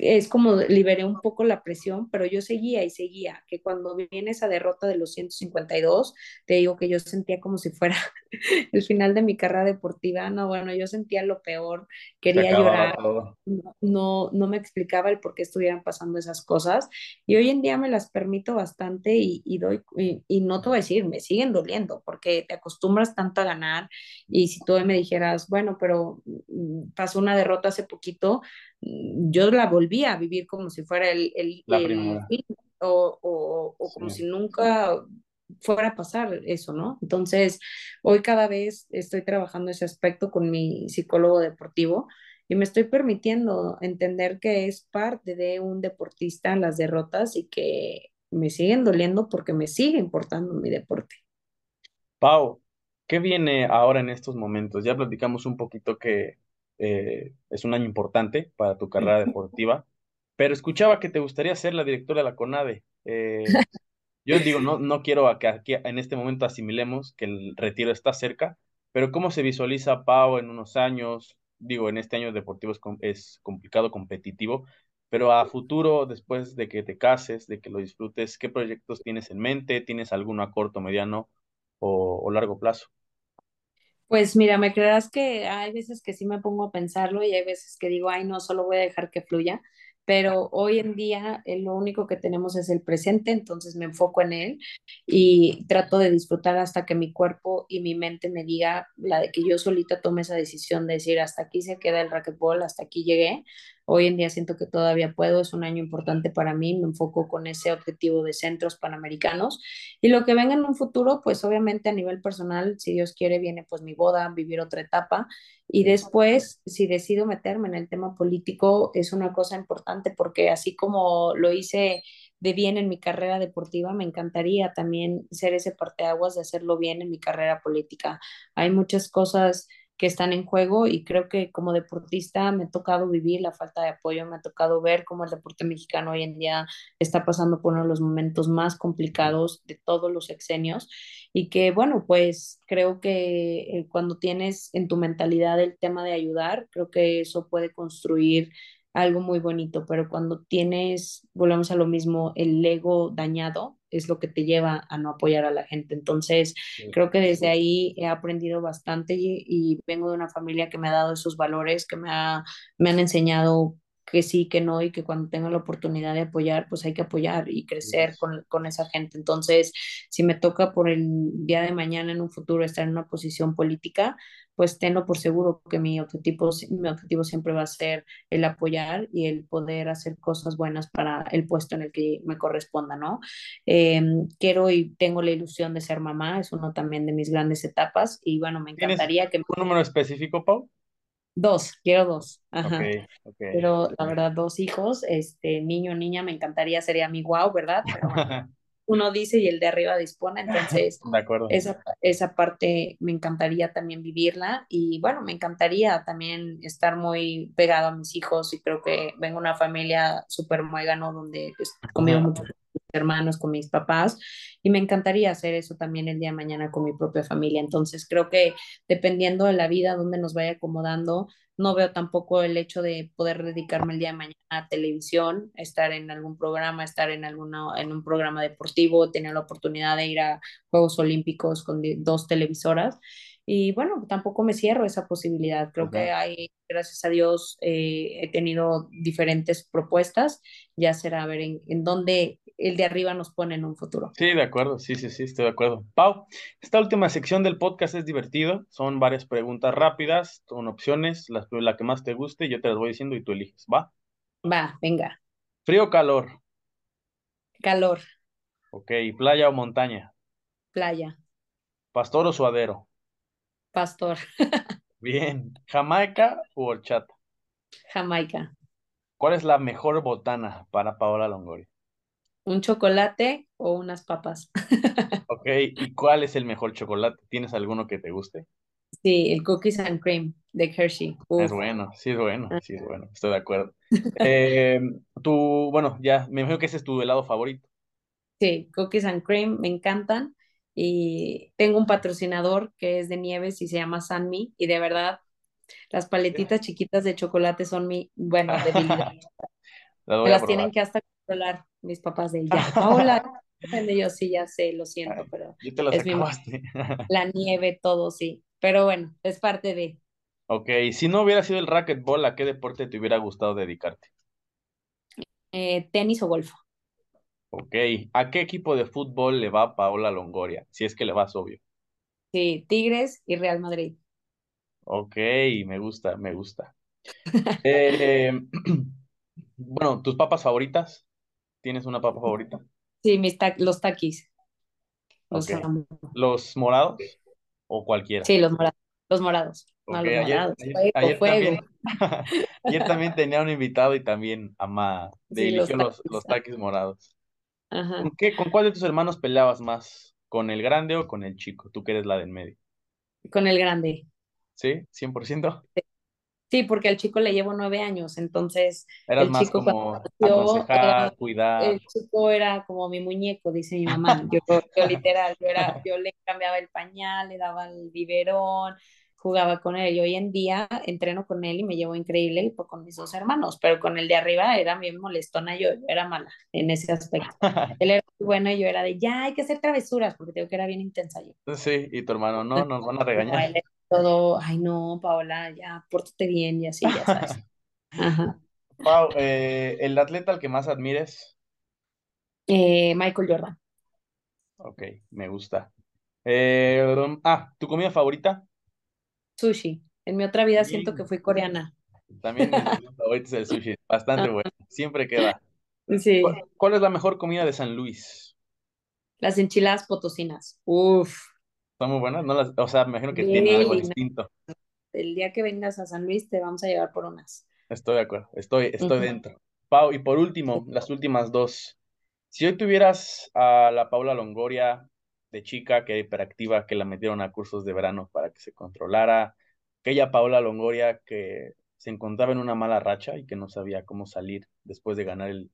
es como liberé un poco la presión, pero yo seguía y seguía, que cuando viene esa derrota de los 152, te digo que yo sentía como si fuera el final de mi carrera deportiva, no, bueno, yo sentía lo peor, quería llorar, no, no, me explicaba el por qué estuvieran pasando esas cosas, y hoy en día me las permito bastante y, y doy, y, no te voy a decir, me siguen doliendo, porque te acostumbras tanto a ganar, y si tú me dijeras, bueno, pero mm, pasó una derrota hace poquito, yo la volví a vivir como si fuera el, el, o, o, o como si nunca fuera a pasar eso, ¿no? Entonces, hoy cada vez estoy trabajando ese aspecto con mi psicólogo deportivo y me estoy permitiendo entender que es parte de un deportista las derrotas y que me siguen doliendo porque me sigue importando mi deporte. Pau, ¿qué viene ahora en estos momentos? Ya platicamos un poquito que eh, es un año importante para tu carrera deportiva, pero escuchaba que te gustaría ser la directora de la CONADE. Eh, yo digo, no, no quiero que aquí en este momento asimilemos que el retiro está cerca, pero ¿cómo se visualiza Pau en unos años? Digo, en este año deportivo es, complicado, competitivo, pero a futuro, después de que te cases, de que lo disfrutes, ¿qué proyectos tienes en mente? ¿Tienes alguno a corto, mediano o largo plazo? Pues mira, me creerás que hay veces que sí me pongo a pensarlo y hay veces que digo, ay, no, solo voy a dejar que fluya, pero hoy en día eh, lo único que tenemos es el presente, entonces me enfoco en él y trato de disfrutar hasta que mi cuerpo y mi mente me diga la de que yo solita tome esa decisión de decir, hasta aquí se queda el racquetball, hasta aquí llegué, Hoy en día siento que todavía puedo, es un año importante para mí, me enfoco con ese objetivo de centros panamericanos. Y lo que venga en un futuro, pues obviamente a nivel personal, si Dios quiere, viene pues mi boda, vivir otra etapa. Y después, si decido meterme en el tema político, es una cosa importante porque así como lo hice de bien en mi carrera deportiva, me encantaría también ser ese parteaguas de hacerlo bien en mi carrera política. Hay muchas cosas que están en juego y creo que como deportista me ha tocado vivir la falta de apoyo, me ha tocado ver cómo el deporte mexicano hoy en día está pasando por uno de los momentos más complicados de todos los sexenios y que bueno, pues creo que eh, cuando tienes en tu mentalidad el tema de ayudar, creo que eso puede construir algo muy bonito, pero cuando tienes, volvemos a lo mismo, el ego dañado es lo que te lleva a no apoyar a la gente. Entonces, creo que desde ahí he aprendido bastante y, y, vengo de una familia que me ha dado esos valores, que me, ha, me han enseñado que sí, que no, y que cuando tenga la oportunidad de apoyar, pues hay que apoyar y crecer con, con, esa gente. Entonces, si me toca por el día de mañana en un futuro estar en una posición política, pues tenlo por seguro que mi objetivo, mi objetivo siempre va a ser el apoyar y el poder hacer cosas buenas para el puesto en el que me corresponda, ¿no? Eh, quiero y tengo la ilusión de ser mamá, es uno también de mis grandes etapas y bueno, me encantaría que... ¿Un número específico, Pau? Dos, quiero dos. Ajá. Okay, okay, Pero la verdad, dos hijos, este, niño, niña, me encantaría, sería mi wow, ¿verdad? Pero bueno, uno dice y el de arriba dispone, entonces de acuerdo. Esa, esa parte me encantaría también vivirla y bueno, me encantaría también estar muy pegado a mis hijos y creo que vengo de una familia súper muégano donde pues, conmigo mucho hermanos, con mis papás, y me encantaría hacer eso también el día de mañana con mi propia familia. Entonces, creo que dependiendo de la vida, donde nos vaya acomodando, no veo tampoco el hecho de poder dedicarme el día de mañana a televisión, estar en algún programa, estar en, alguna, en un programa deportivo, tener la oportunidad de ir a Juegos Olímpicos con dos televisoras. Y bueno, tampoco me cierro esa posibilidad. Creo que hay, gracias a Dios, eh, he tenido diferentes propuestas. Ya será a ver en, en dónde el de arriba nos pone en un futuro. Sí, de acuerdo, sí, sí, sí, estoy de acuerdo. Pau, esta última sección del podcast es divertido, son varias preguntas rápidas, con opciones, la, la que más te guste, yo te las voy diciendo y tú eliges, ¿va? Va, venga. ¿Frío o calor? Calor. Ok, ¿playa o montaña? Playa. ¿Pastor o suadero? Pastor. Bien, ¿Jamaica u horchata? Jamaica. ¿Cuál es la mejor botana para Paola Longoria? un chocolate o unas papas. ok, ¿y cuál es el mejor chocolate? ¿Tienes alguno que te guste? Sí, el cookies and cream de Hershey. Es bueno, sí es bueno, ah. sí es bueno, estoy de acuerdo. eh, tú, bueno, ya, me imagino que ese es tu helado favorito. Sí, cookies and cream, me encantan. Y tengo un patrocinador que es de nieves y se llama Sanmi, y de verdad, las paletitas chiquitas de chocolate son mi, bueno, debilidad. las, las tienen que hasta controlar mis papás de ella. Paola, yo sí, ya sé, lo siento, pero Yo te es mi, la nieve, todo, sí. Pero bueno, es parte de. Ok, si no hubiera sido el racquetball, ¿a qué deporte te hubiera gustado dedicarte? Eh, tenis o golf. Ok, ¿a qué equipo de fútbol le va Paola Longoria? Si es que le vas, obvio. Sí, Tigres y Real Madrid. Ok, me gusta, me gusta. eh, bueno, ¿tus papas favoritas? ¿Tienes una papa favorita? Sí, mis los taquis. Los, ¿Los morados o cualquiera? Sí, los morados. Los morados. ayer, También, ayer también tenía un invitado y también ama de sí, los, los, los, taquis morados. Ajá. ¿Con, qué, ¿Con cuál de tus hermanos peleabas más? ¿Con el grande o con el chico? Tú que eres la del medio. Con el grande. ¿Sí? ¿100%? Sí. Sí, porque al chico le llevo nueve años, entonces Eras el más chico como nació, aconsejar, era- cuidar. el chico era como mi muñeco, dice mi mamá. Yo, yo literal, yo era, yo le cambiaba el pañal, le daba el biberón, jugaba con él. Y hoy en día entreno con él y me llevo increíble con mis dos hermanos, pero con el de arriba era bien molestona, yo, yo era mala en ese aspecto. Él era muy bueno y yo era de ya hay que hacer travesuras, porque tengo que era bien intensa yo. Sí, y tu hermano, no, nos van a regañar. él era todo, ay no, Paola, ya, pórtate bien y así, ya sabes. Ajá. Pau, eh, el atleta al que más admires, Eh, Michael Jordan. ok, me gusta. Eh, ah, ¿tu comida favorita? Sushi. En mi otra vida siento que fui coreana. También es el sushi, bastante bueno, siempre queda. Sí. ¿Cuál, cuál es la mejor comida de San Luis? Las enchiladas potosinas. Uf. ¿Son muy buenas? No las, o sea, me imagino que Bien, tienen algo distinto. El día que vengas a San Luis te vamos a llevar por unas. Estoy de acuerdo, estoy, estoy dentro. Pau, y por último, las últimas dos. Si hoy tuvieras a la Paula Longoria de chica, que era hiperactiva, que la metieron a cursos de verano para que se controlara, aquella Paula Longoria que se encontraba en una mala racha y que no sabía cómo salir después de ganar el,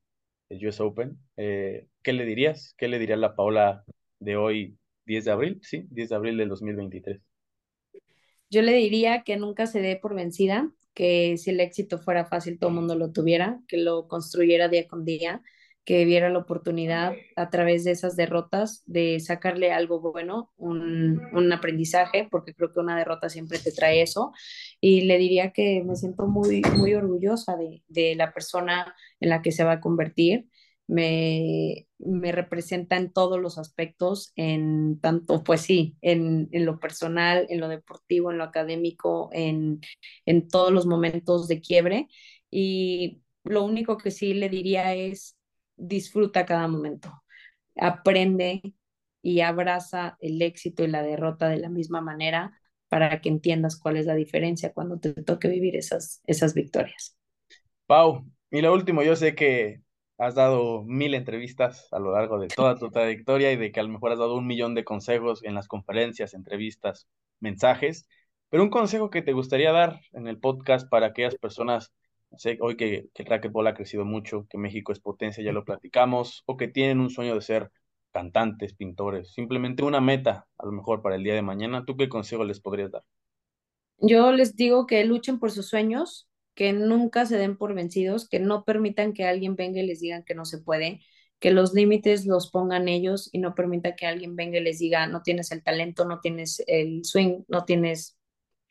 el US Open, eh, ¿qué le dirías? ¿Qué le diría la Paula de hoy, 10 de abril? Sí, 10 de abril del 2023. Yo le diría que nunca se dé por vencida, que si el éxito fuera fácil, todo el mundo lo tuviera, que lo construyera día con día, que viera la oportunidad a través de esas derrotas de sacarle algo bueno, un, un, aprendizaje, porque creo que una derrota siempre te trae eso. Y le diría que me siento muy, muy orgullosa de, de la persona en la que se va a convertir me, me representa en todos los aspectos, en tanto, pues sí, en, en lo personal, en lo deportivo, en lo académico, en, en todos los momentos de quiebre. Y lo único que sí le diría es disfruta cada momento, aprende y abraza el éxito y la derrota de la misma manera para que entiendas cuál es la diferencia cuando te toque vivir esas, esas victorias. Pau, y lo último, yo sé que has dado mil entrevistas a lo largo de toda tu trayectoria y de que a lo mejor has dado un millón de consejos en las conferencias, entrevistas, mensajes, pero un consejo que te gustaría dar en el podcast para aquellas personas, hoy que, el racquetball ha crecido mucho, que México es potencia, ya lo platicamos, o que tienen un sueño de ser cantantes, pintores, simplemente una meta a lo mejor para el día de mañana, ¿tú qué consejo les podrías dar? Yo les digo que luchen por sus sueños, que nunca se den por vencidos, que no permitan que alguien venga y les diga que no se puede, que los límites los pongan ellos y no permita que alguien venga y les diga no tienes el talento, no tienes el swing, no tienes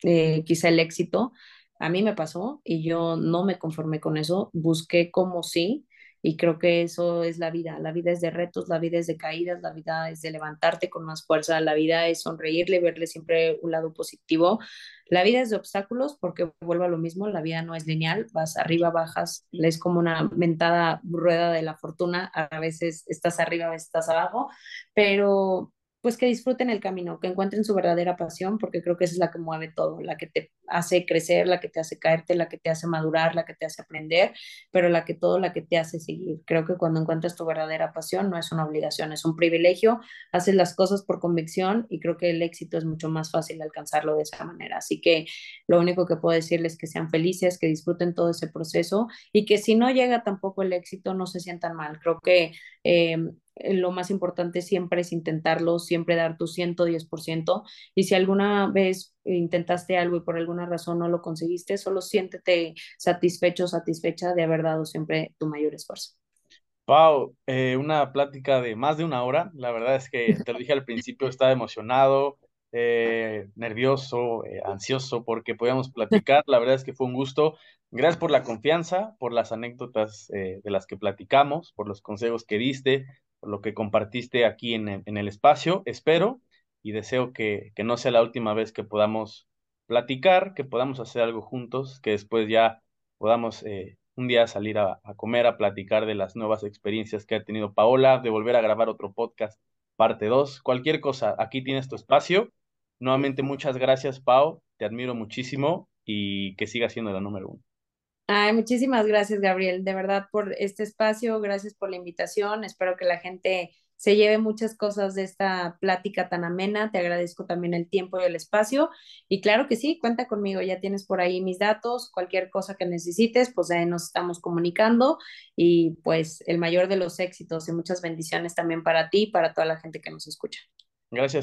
eh, quizá el éxito. A mí me pasó y yo no me conformé con eso, busqué como sí y creo que eso es la vida. La vida es de retos, la vida es de caídas, la vida es de levantarte con más fuerza, la vida es sonreírle, verle siempre un lado positivo. La vida es de obstáculos porque vuelvo a lo mismo, la vida no es lineal, vas arriba, bajas, es como una mentada rueda de la fortuna, a veces estás arriba, a veces estás abajo, pero pues que disfruten el camino, que encuentren su verdadera pasión, porque creo que esa es la que mueve todo, la que te hace crecer, la que te hace caerte, la que te hace madurar, la que te hace aprender, pero la que todo, la que te hace seguir. Creo que cuando encuentras tu verdadera pasión no es una obligación, es un privilegio, haces las cosas por convicción y creo que el éxito es mucho más fácil alcanzarlo de esa manera. Así que lo único que puedo decirles es que sean felices, que disfruten todo ese proceso y que si no llega tampoco el éxito, no se sientan mal. Creo que eh, lo más importante siempre es intentarlo, siempre dar tu 110%. Y si alguna vez intentaste algo y por alguna razón no lo conseguiste, solo siéntete satisfecho, satisfecha de haber dado siempre tu mayor esfuerzo. Wow, eh, una plática de más de una hora. La verdad es que te lo dije al principio, estaba emocionado, eh, nervioso, ansioso porque podíamos platicar. La verdad es que fue un gusto. Gracias por la confianza, por las anécdotas de las que platicamos, por los consejos que diste, lo que compartiste aquí en el, en el espacio. Espero y deseo que, que, no sea la última vez que podamos platicar, que podamos hacer algo juntos, que después ya podamos eh, un día salir a, comer, a platicar de las nuevas experiencias que ha tenido Paola, de volver a grabar otro podcast, parte 2, cualquier cosa, aquí tienes tu espacio. Nuevamente, muchas gracias, Pau, te admiro muchísimo y que siga siendo la número uno. Ay, muchísimas gracias, Gabriel, de verdad por este espacio, gracias por la invitación. Espero que la gente se lleve muchas cosas de esta plática tan amena. Te agradezco también el tiempo y el espacio. Y claro que sí, cuenta conmigo, ya tienes por ahí mis datos, cualquier cosa que necesites, pues ahí nos estamos comunicando y pues el mayor de los éxitos y muchas bendiciones también para ti y para toda la gente que nos escucha. Gracias.